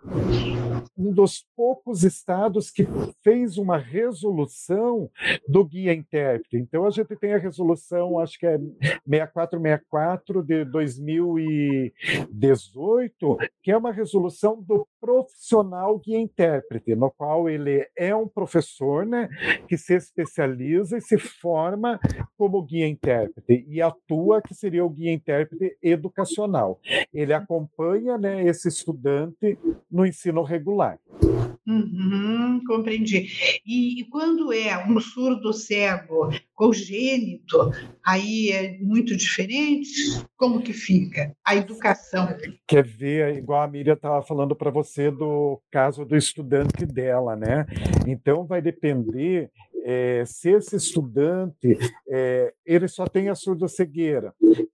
um dos poucos estados que fez uma resolução do guia intérprete. Então a gente tem a resolução, acho que é 6464 de 2018, que é uma resolução do profissional guia intérprete, no qual ele é um professor, né, que se especializa e se forma como guia intérprete e atua que seria o guia intérprete educacional. Ele acompanha, né, esse estudante no ensino regular. Uhum, compreendi. E, e, quando é um surdo cego congênito, aí é muito diferente? Como que fica a educação? Quer ver, igual a Miriam estava falando para você do caso do estudante dela, né? Então vai depender é, se esse estudante é, ele só tem a surdo-cegueira,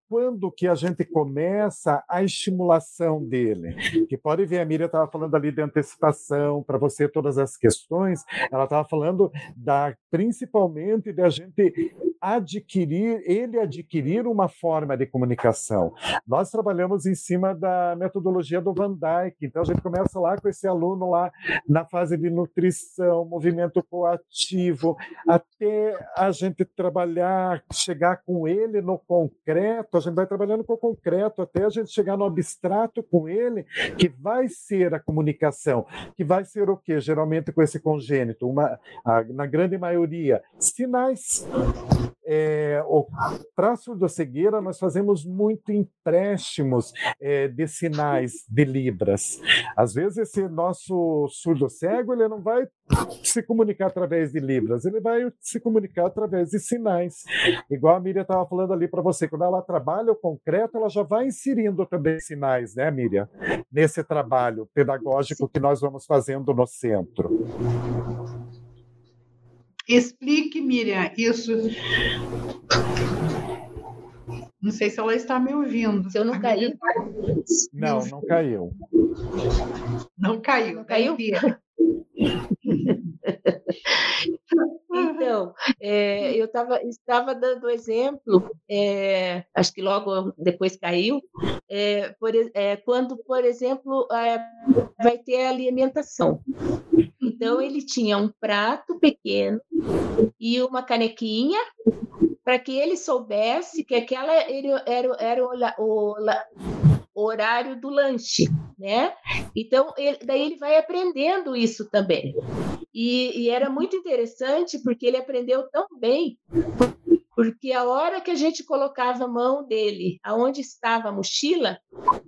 quando que a gente começa a estimulação dele? Que pode ver, a Miriam estava falando ali de antecipação, para você todas as questões, ela estava falando da principalmente da gente adquirir, ele adquirir uma forma de comunicação. Nós trabalhamos em cima da metodologia do Van Dyke, então a gente começa lá com esse aluno lá na fase de nutrição, movimento coativo, até a gente trabalhar, chegar com ele no concreto, a gente vai trabalhando com o concreto até a gente chegar no abstrato com ele, que vai ser a comunicação, que vai ser o quê? Geralmente com esse congênito, uma, a, na grande maioria, sinais é, para a surdo-cegueira, nós fazemos muito empréstimos é, de sinais de Libras. Às vezes, esse nosso surdo-cego ele não vai se comunicar através de Libras, ele vai se comunicar através de sinais. Igual a Miriam estava falando ali para você, quando ela trabalha o concreto, ela já vai inserindo também sinais, né, Miriam? Nesse trabalho pedagógico que nós vamos fazendo no centro. Explique, Miriam, isso. Não sei se ela está me ouvindo. Se eu não caí. Não, não caiu. Não caiu. Não caiu? Então, é, eu tava, estava dando exemplo, é, acho que logo depois caiu, é, por, quando, por exemplo, vai ter alimentação. Então, ele tinha um prato pequeno e uma canequinha para que ele soubesse que aquela era, era, era o, o horário do lanche, né? Então, ele, daí ele vai aprendendo isso também. E, e, era muito interessante porque ele aprendeu tão bem, porque a hora que a gente colocava a mão dele aonde estava a mochila,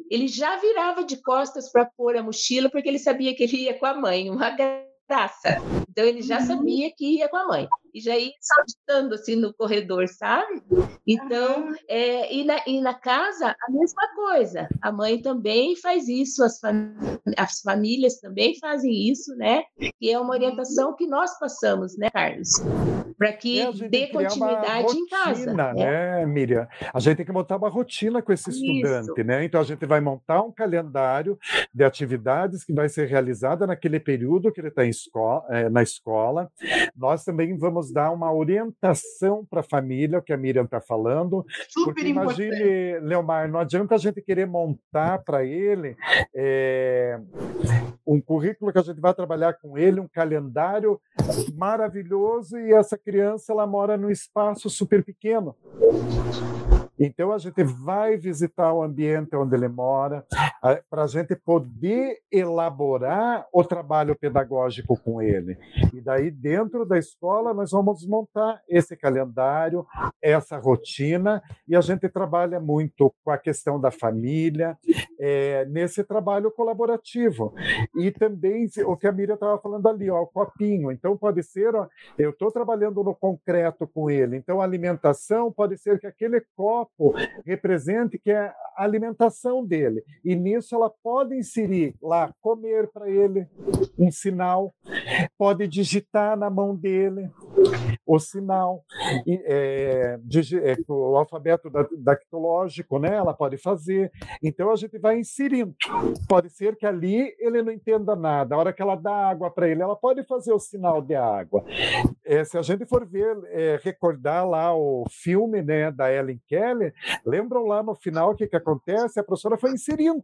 ele já virava de costas para pôr a mochila, porque ele sabia que ele ia com a mãe, uma graça. Então ele já sabia que ia com a mãe e já ia saltitando assim no corredor, sabe? Então, é, e, na, e na casa, a mesma coisa. A mãe também faz isso, as, fam as famílias também fazem isso, né? E é uma orientação que nós passamos, né, Carlos? Para que é, dê continuidade rotina, em casa. Né? né, Miriam? A gente tem que montar uma rotina com esse estudante, isso. né? Então a gente vai montar um calendário de atividades que vai ser realizada naquele período que ele está é, na escola. Nós também vamos dar uma orientação para a família, o que a Miriam está falando. Super porque imagine, importante. Leomar, não adianta a gente querer montar para ele é, um currículo que a gente vai trabalhar com ele, um calendário maravilhoso, e essa criança ela mora num espaço super pequeno. Então a gente vai visitar o ambiente onde ele mora, para a gente poder elaborar o trabalho pedagógico com ele. E daí, dentro da escola, nós vamos montar esse calendário, essa rotina, e a gente trabalha muito com a questão da família, é, nesse trabalho colaborativo. E também o que a Miriam estava falando ali, ó, o copinho. Então, pode ser, ó, eu estou trabalhando no concreto com ele, então a alimentação pode ser que aquele copo represente que é a alimentação dele. E nisso ela pode inserir lá, comer para ele, um sinal, pode digitar na mão dele o sinal, é, é, o alfabeto dactilológico, né? ela pode fazer. Então a gente vai inserindo. Pode ser que ali ele não entenda nada. A hora que ela dá água para ele, ela pode fazer o sinal de água. É, se a gente for ver, é, recordar lá o filme né, da Ellen Keller, lembram lá no final o que, que acontece? A professora foi inserindo.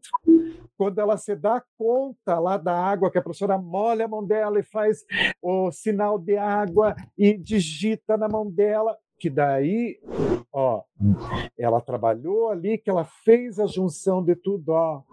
Quando ela se dá conta lá da água, que a professora molha a mão dela e faz o sinal de água e digita na mão dela, que daí, ó, ela trabalhou ali, que ela fez a junção de tudo, ó,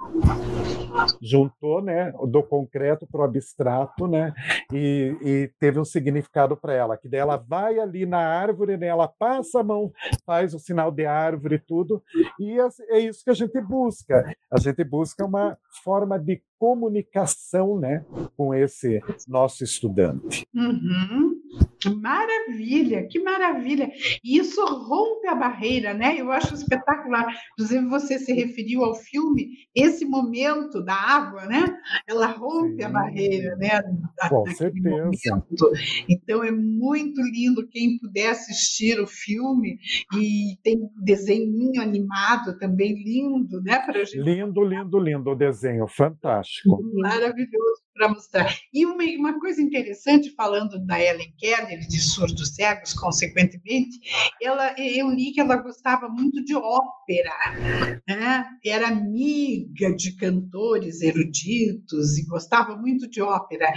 juntou, né, do concreto para o abstrato, né, e, e teve um significado para ela, que daí ela vai ali na árvore, né, ela passa a mão, faz o sinal de árvore e tudo, e é, isso que a gente busca. A gente busca uma forma de comunicação, né, com esse nosso estudante. Uhum. Maravilha, que maravilha! E isso rompe a barreira, né? Eu acho espetacular. Inclusive, você se referiu ao filme, esse momento da água, né? Ela rompe Sim. a barreira, né? Com certeza. Momento. Então, é muito lindo quem puder assistir o filme e tem desenho animado também lindo, né? Pra gente... Lindo, lindo, lindo o desenho, fantástico. Maravilhoso para mostrar. E uma, uma, coisa interessante, falando da Ellen Keller, de surdos cegos, consequentemente, ela, eu li que ela gostava muito de ópera, né? era amiga de cantores eruditos e gostava muito de ópera.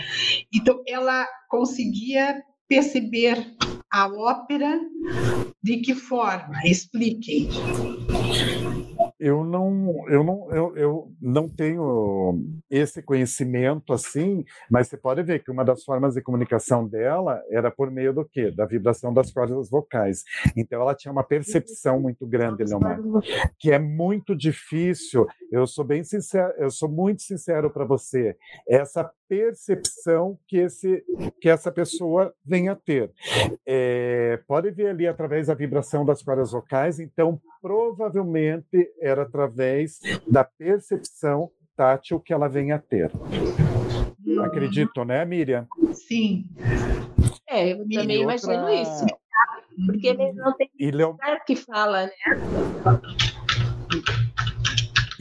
Então, ela conseguia perceber a ópera? De que forma? Expliquem. Eu não, eu não, eu, eu não tenho esse conhecimento assim, mas você pode ver que uma das formas de comunicação dela era por meio do quê? Da vibração das cordas vocais. Então ela tinha uma percepção muito grande, Leomar, que é muito difícil. Eu sou bem sincero, eu sou muito sincero para você. Essa percepção que esse que essa pessoa venha a ter. É, pode ver ali através da vibração das cordas vocais, então provavelmente era através da percepção tátil que ela vem a ter. Uhum. Acredito, né, Miriam? Sim. É, eu também outra... imagino isso. Porque ele não tem e Leo... que fala, né?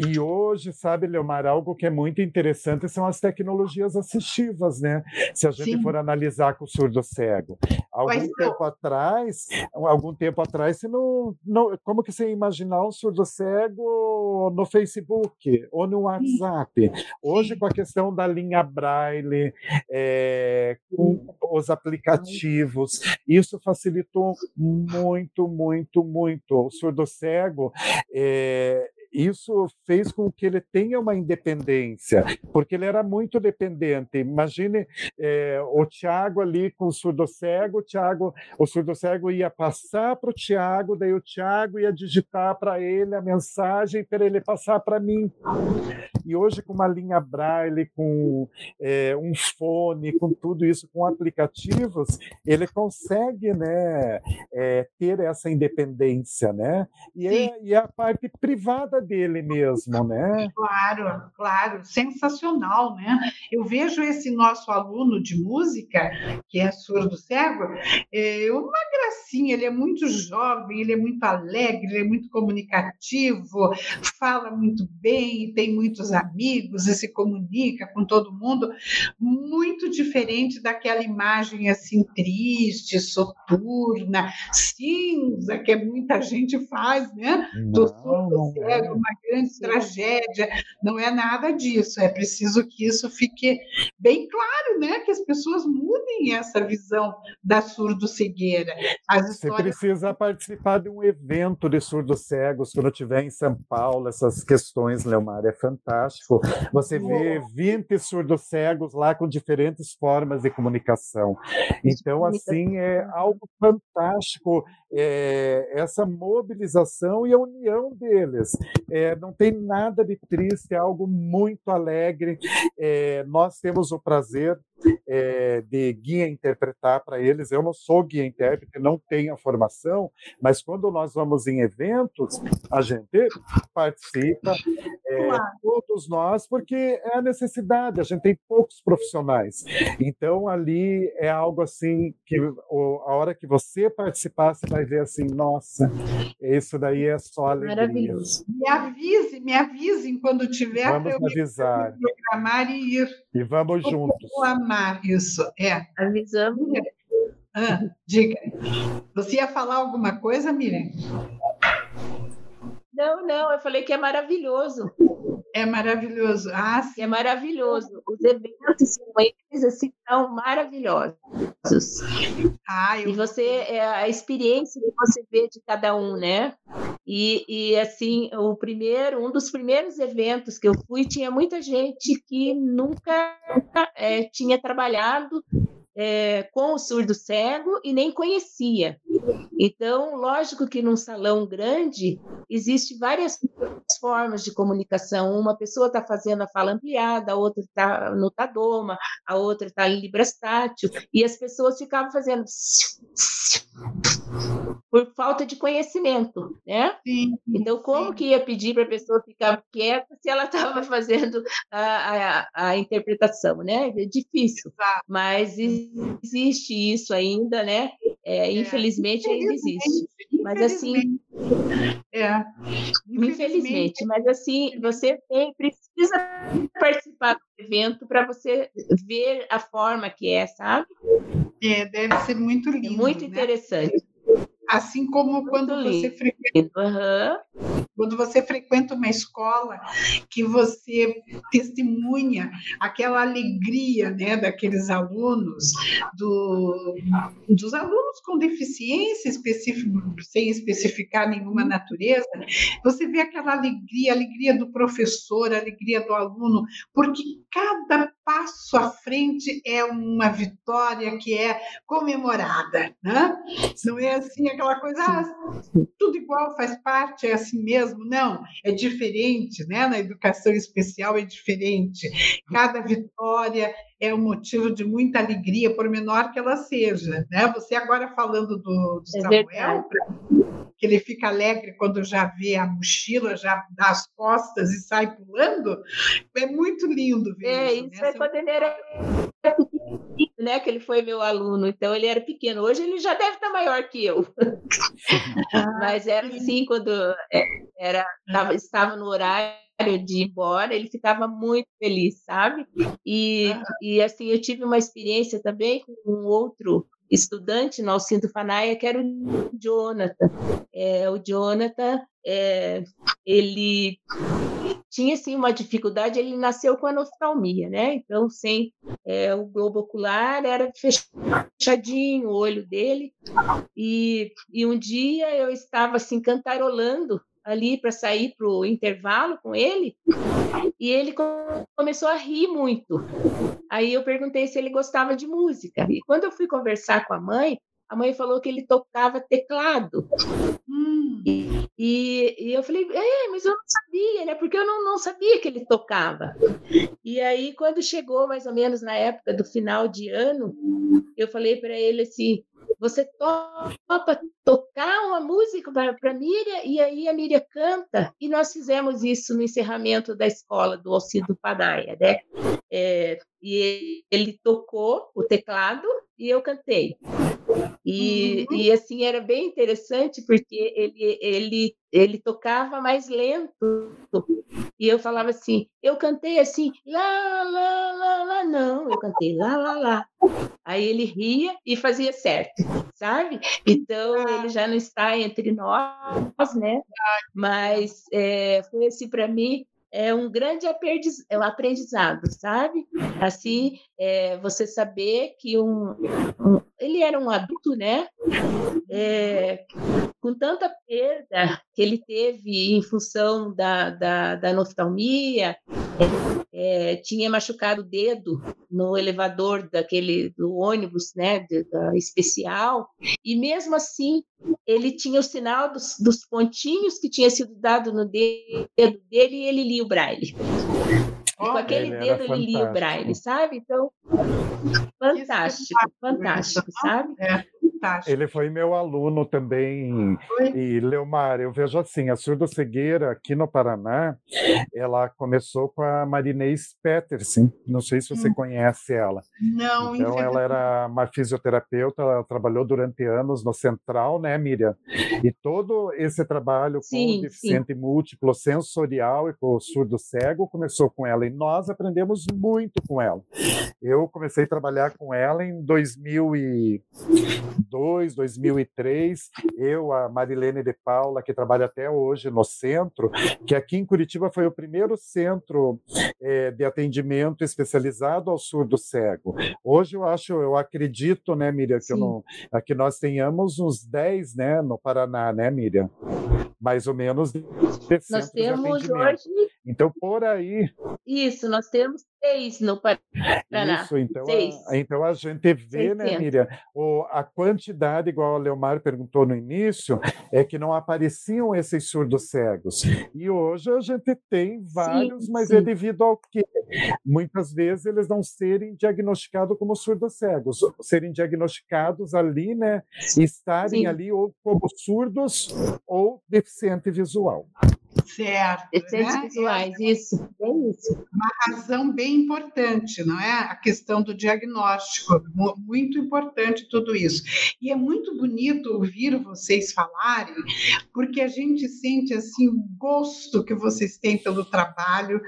E hoje, sabe, Leomar, algo que é muito interessante são as tecnologias assistivas, né? Se a gente Sim. for analisar com o surdo cego. Algum pois tempo não. atrás, algum tempo atrás, você não, não, como que você imaginar um surdo cego no Facebook ou no WhatsApp? Hoje, com a questão da linha Braille, é, com os aplicativos, isso facilitou muito, muito, muito. O surdo cego, é, isso fez com que ele tenha uma independência, porque ele era muito dependente. Imagine é, o Tiago ali com o surdo cego, o, Thiago, o surdo cego ia passar para o Tiago, daí o Tiago ia digitar para ele a mensagem para ele passar para mim. E hoje, com uma linha braille, com é, um fone, com tudo isso, com aplicativos, ele consegue né, é, ter essa independência. Né? E, é, e é a parte privada dele mesmo, né? Claro, claro, sensacional, né? Eu vejo esse nosso aluno de música, que é surdo cego, é uma gracinha, ele é muito jovem, ele é muito alegre, ele é muito comunicativo, fala muito bem, tem muitos amigos e se comunica com todo mundo, muito diferente daquela imagem assim triste, soturna, cinza que muita gente faz, né? Do surdo cego uma grande tragédia. Não é nada disso. É preciso que isso fique bem claro, né? Que as pessoas mudem essa visão da surdo-cegueira. Histórias... Você precisa participar de um evento de surdo-cegos quando estiver em São Paulo, essas questões, Leomar, é fantástico. Você vê 20 surdo-cegos lá com diferentes formas de comunicação. Então, assim, é algo fantástico é, essa mobilização e a união deles. É, não tem nada de triste, é algo muito alegre. É, nós temos o prazer é, de guia interpretar para eles. Eu não sou guia intérprete, não tenho a formação, mas quando nós vamos em eventos, a gente participa, é, todos nós, porque é a necessidade, a gente tem poucos profissionais. Então, ali é algo assim que a hora que você participar, você vai ver assim, nossa, isso daí é só alegria. Maravilhoso. Me avise, me avisem quando tiver vamos eu avisar. programar e ir. E vamos eu juntos. Vou amar isso, é. Avisamos. Ah, diga. Você ia falar alguma coisa, Miriam? Não, não, eu falei que é maravilhoso. É maravilhoso. Ah, sim. É maravilhoso. Os eventos com eles assim, são maravilhosos. Ah, eu... E você, é a experiência que você vê de cada um, né? E, e assim, o primeiro, um dos primeiros eventos que eu fui, tinha muita gente que nunca, nunca é, tinha trabalhado é, com o surdo cego e nem conhecia. Então, lógico que num salão grande existe várias formas de comunicação. Uma pessoa está fazendo a fala ampliada, a outra está no tadoma, a outra está em librastátil, e as pessoas ficavam fazendo por falta de conhecimento, né? Sim, então, como sim. que ia pedir para a pessoa ficar quieta se ela estava fazendo a, a, a, interpretação, né? É difícil, mas existe isso ainda, né? É, é, infelizmente ainda existe. Mas assim. É. Infelizmente, mas assim, você tem, precisa participar do evento para você ver a forma que é, sabe? É, deve ser muito lindo. É muito né? Assim como muito quando lindo. você frequenta. Uhum. Quando você frequenta uma escola que você testemunha aquela alegria né, daqueles alunos, do, dos alunos com deficiência, sem especificar nenhuma natureza, você vê aquela alegria, alegria do professor, alegria do aluno, porque cada passo à frente é uma vitória que é comemorada, né? Não é assim aquela coisa, ah, tudo igual faz parte, é assim mesmo, não, é diferente, né? Na educação especial é diferente. Cada vitória é um motivo de muita alegria, por menor que ela seja, né? Você agora falando do, do é Samuel, que ele fica alegre quando já vê a mochila, já dá as costas e sai pulando, é muito lindo ver é, isso. isso né? é quando ele era pequenininho, né? Que ele foi meu aluno, então ele era pequeno. Hoje ele já deve estar maior que eu. Mas era assim, quando é, era, estava no horário de ir embora, ele ficava muito feliz, sabe? E, e assim, eu tive uma experiência também com um outro estudante no Alcindo Fanaia, que era o Jonathan. É, o Jonathan, é, ele tinha assim uma dificuldade, ele nasceu com anoftalmia, né? Então, sem é, o globo ocular era fechadinho o olho dele. E, e um dia eu estava assim cantarolando ali para sair para o intervalo com ele e ele começou a rir muito. Aí eu perguntei se ele gostava de música. E quando eu fui conversar com a mãe, a mãe falou que ele tocava teclado. Hum. E, e, eu falei, é, mas eu não sabia, né? Porque eu não, não sabia que ele tocava. E aí, quando chegou mais ou menos na época do final de ano, eu falei para ele assim: você topa tocar uma música para a Miriam e aí a Miriam canta e nós fizemos isso no encerramento da escola do Alcido Padaia, né? É, e ele tocou o teclado e eu cantei. E, uhum. e assim era bem interessante porque ele, ele, ele tocava mais lento. E eu falava assim, eu cantei assim, lá, lá, lá, lá, não, eu cantei lá, lá, lá. Aí ele ria e fazia certo, sabe? Então ele já não está entre nós, né? Mas é, foi assim para mim é um grande é aprendizado, sabe? Assim, é, você saber que um, um, ele era um adulto, né? É, com tanta perda que ele teve em função da, da, da noftalmia, é, tinha machucado o dedo no elevador daquele do ônibus, né, de, da especial, e mesmo assim ele tinha o sinal dos, dos pontinhos que tinha sido dado no dedo dele e ele lia o braille. E com aquele ele dedo ele lia o braille, sabe? Então, fantástico, fantástico, sabe? É fantástico. Ele foi meu aluno também. Foi? E, Leomar, eu vejo assim, a surdo-cegueira aqui no Paraná, ela começou com a Marinês Peterson. Não sei se você hum. conhece ela. Não, Então, ela era uma fisioterapeuta, ela trabalhou durante anos no Central, né, Miriam? E todo esse trabalho sim, com o deficiente sim. múltiplo sensorial e com o surdo-cego começou com ela. E nós aprendemos muito com ela. Eu comecei a trabalhar com ela em 2000 e 2002, 2003, eu, a Marilene de Paula, que trabalha até hoje no centro, que aqui em Curitiba foi o primeiro centro é, de atendimento especializado ao surdo cego. Hoje eu acho, eu acredito, né, Miriam, que, não, que nós tenhamos uns 10, né, no Paraná, né, Miriam? Mais ou menos. Nós temos hoje. Então, por aí. Isso, nós temos seis no Paraná. Isso, então, A, então a gente vê, né, Miriam, o, a quantidade, igual a Leomar perguntou no início, é que não apareciam esses surdos cegos. E hoje a gente tem vários, sim, mas é sim. é devido ao que muitas vezes eles não serem diagnosticados como surdos cegos, serem diagnosticados ali, né, estarem sim. ali ou como surdos ou deficiente visual. Certo. Deficientes né? visuais, é, isso, bem isso. Uma razão bem importante, não é? A questão do diagnóstico, muito importante tudo isso. E é muito bonito ouvir vocês falarem, porque a gente sente assim o gosto que vocês têm pelo trabalho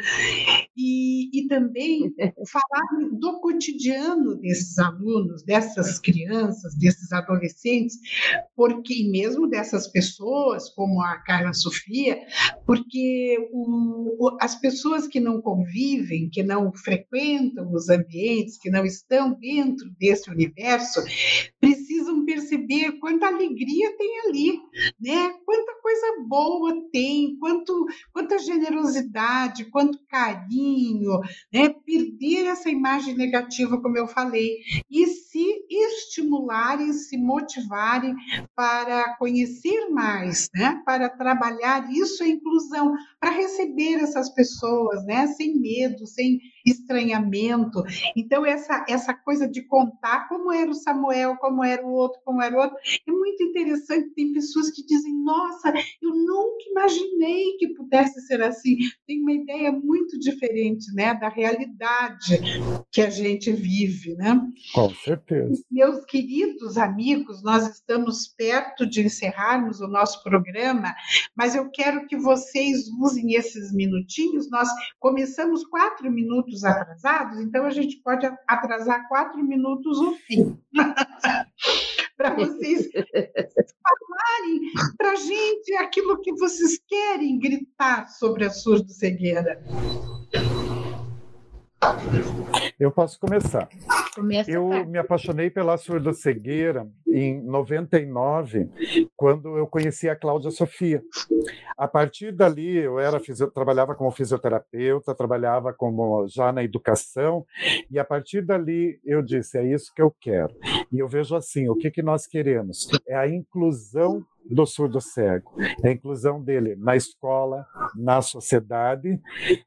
e, e também falar do cotidiano desses alunos, dessas crianças, desses adolescentes, porque mesmo dessas pessoas, como a Carla Sofia, porque o, as pessoas que não convivem, que não frequentam os ambientes, que não estão dentro desse universo, precisam perceber quanta alegria tem ali, né? Quanta coisa boa tem, quanto, quanta generosidade, quanto carinho, né? Perder essa imagem negativa, como eu falei, e estimularem, se motivarem para conhecer mais, né? Para trabalhar isso, a inclusão, para receber essas pessoas, né? Sem medo, sem estranhamento. Então, essa, essa coisa de contar como era o Samuel, como era o outro, como era o outro, é muito interessante. Tem pessoas que dizem, nossa, eu nunca imaginei que pudesse ser assim. Tem uma ideia muito diferente né, da realidade que a gente vive. Né? Com certeza. Meus queridos amigos, nós estamos perto de encerrarmos o nosso programa, mas eu quero que vocês usem esses minutinhos. Nós começamos quatro minutos atrasados, então a gente pode atrasar quatro minutos o fim. para vocês falarem para a gente aquilo que vocês querem gritar sobre a surdo-cegueira. Eu posso começar. Começa eu me apaixonei pela surdo-cegueira em 99, quando eu conheci a Cláudia Sofia. A partir dali, eu era trabalhava como fisioterapeuta, trabalhava como já na educação, e a partir dali eu disse: é isso que eu quero. E eu vejo assim: o que, que nós queremos? É a inclusão do surdo cego, é a inclusão dele na escola, na sociedade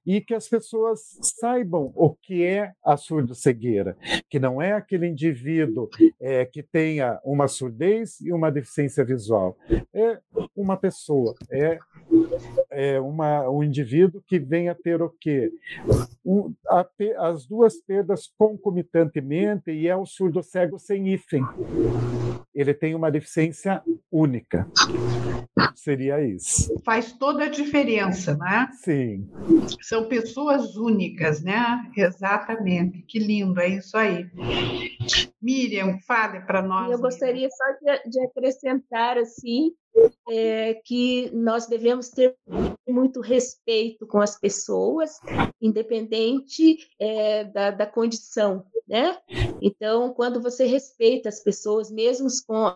e que as pessoas saibam o que é a surdo-cegueira, que não é aquele indivíduo é, que tenha uma surdez e uma deficiência visual, é uma pessoa, é, é uma, um indivíduo que vem a ter o quê? Um, a, as duas perdas concomitantemente e é o surdo cego sem hífen. Ele tem uma deficiência única. Seria isso. Faz toda a diferença, né? Sim. São pessoas únicas, né? Exatamente. Que lindo, é isso aí. Miriam, fale para nós. Eu gostaria só de, de acrescentar assim é, que nós devemos ter muito respeito com as pessoas, independente é, da, da condição, né? Então, quando você respeita as pessoas, mesmo com,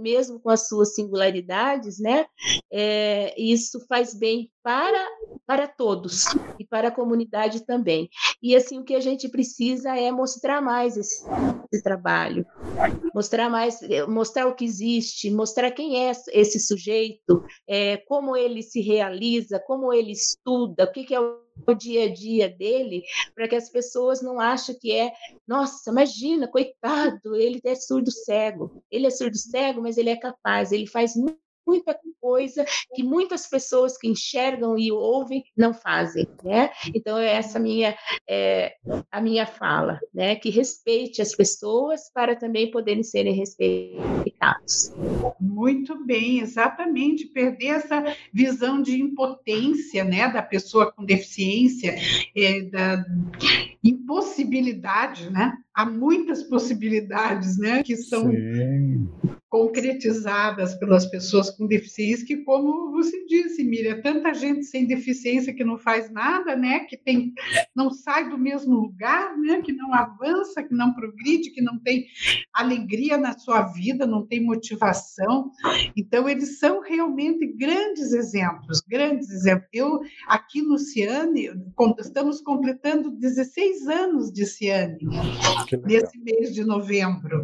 mesmo com as suas singularidades, né? É, isso faz bem para, para todos e para a comunidade também. E assim, o que a gente precisa é mostrar mais esse, esse trabalho, mostrar mais, mostrar o que existe, mostrar quem é esse sujeito, é, como ele se realiza, como ele estuda, o que, que é o o dia a dia dele, para que as pessoas não achem que é, nossa, imagina, coitado, ele é surdo cego. Ele é surdo cego, mas ele é capaz, ele faz muita coisa que muitas pessoas que enxergam e ouvem não fazem, né? Então é essa minha é, a minha fala, né? Que respeite as pessoas para também poderem serem respeitados. Muito bem, exatamente. Perder essa visão de impotência, né, da pessoa com deficiência, é, da impossibilidade, né? Há muitas possibilidades, né, que são Sim concretizadas pelas pessoas com deficiência, que como você disse, Miriam, tanta gente sem deficiência que não faz nada, né, que tem, não sai do mesmo lugar, né, que não avança, que não progride, que não tem alegria na sua vida, não tem motivação. Então, eles são realmente grandes exemplos, grandes exemplos. Eu, aqui no Ciane, estamos completando 16 anos de Ciane, nesse mês de novembro.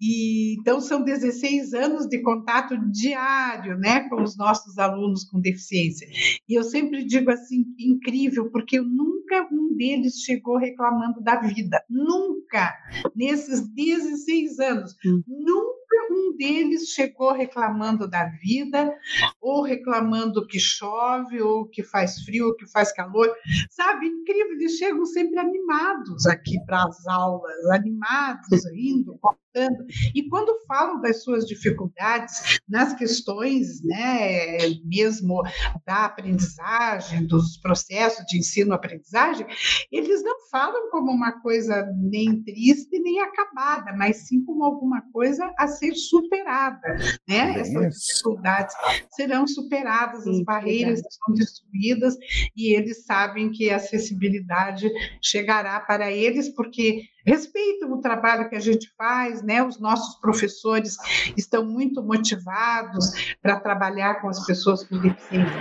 E, então, são 16 seis anos de contato diário né, com os nossos alunos com deficiência. E eu sempre digo assim, incrível, porque nunca um deles chegou reclamando da vida. Nunca, nesses 16 anos, hum. nunca um deles chegou reclamando da vida, ou reclamando que chove, ou que faz frio, ou que faz calor. Sabe, incrível, eles chegam sempre animados aqui para as aulas, animados, rindo, contando. E quando falam das suas dificuldades nas questões, né, mesmo da aprendizagem, dos processos de ensino-aprendizagem, eles não falam como uma coisa nem triste nem acabada, mas sim como alguma coisa a ser superada, né? Essas dificuldades serão superadas, as barreiras são destruídas e eles sabem que a acessibilidade chegará para eles porque respeitam o trabalho que a gente faz, né? Os nossos professores estão muito motivados para trabalhar com as pessoas com deficiência.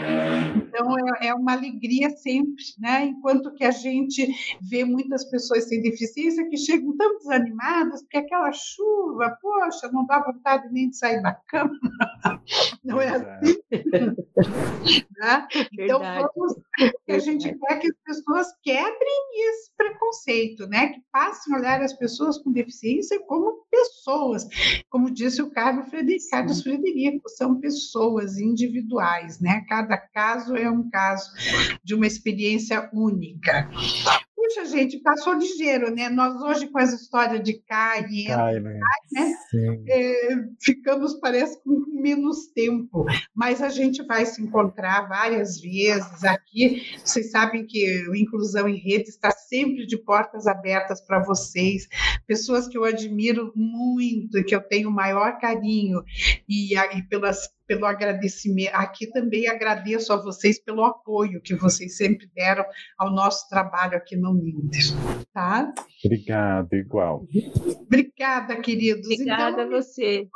Então é, é, uma alegria sempre, né? Enquanto que a gente vê muitas pessoas sem deficiência que chegam tão desanimadas porque aquela chuva, poxa, não dá vontade nem de sair da cama. Não é assim? né? Então vamos, que a gente quer que as pessoas quebrem esse preconceito, né? Que passem olhar as pessoas com deficiência como pessoas. Como disse o Carlos Frederico, Carlos Frederico são pessoas individuais, né? Cada caso é um caso de uma experiência única. Puxa, gente, passou ligeiro, né? Nós hoje com essa história de cai e cai, né? né? É, ficamos, parece, com menos tempo, mas a gente vai se encontrar várias vezes aqui. Vocês sabem que o Inclusão em Rede está sempre de portas abertas para vocês, pessoas que eu admiro muito, e que eu tenho o maior carinho, e, e pelas pelo agradecimento. Aqui também agradeço a vocês pelo apoio que vocês sempre deram ao nosso trabalho aqui no Minder, tá? Obrigado, igual. Obrigada, queridos. Obrigada então, a você.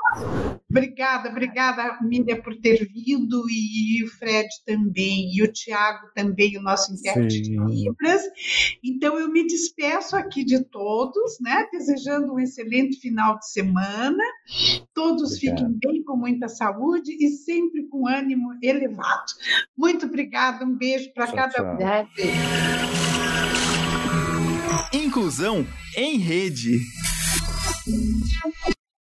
Obrigada, obrigada, Miriam, por ter vindo, e o Fred também, e o Tiago também, o nosso intérprete de Libras. Então, eu me despeço aqui de todos, né? Desejando um excelente final de semana. Todos Obrigado. fiquem bem, com muita saúde e sempre com ânimo elevado. Muito obrigada, um beijo para cada um. Inclusão em rede.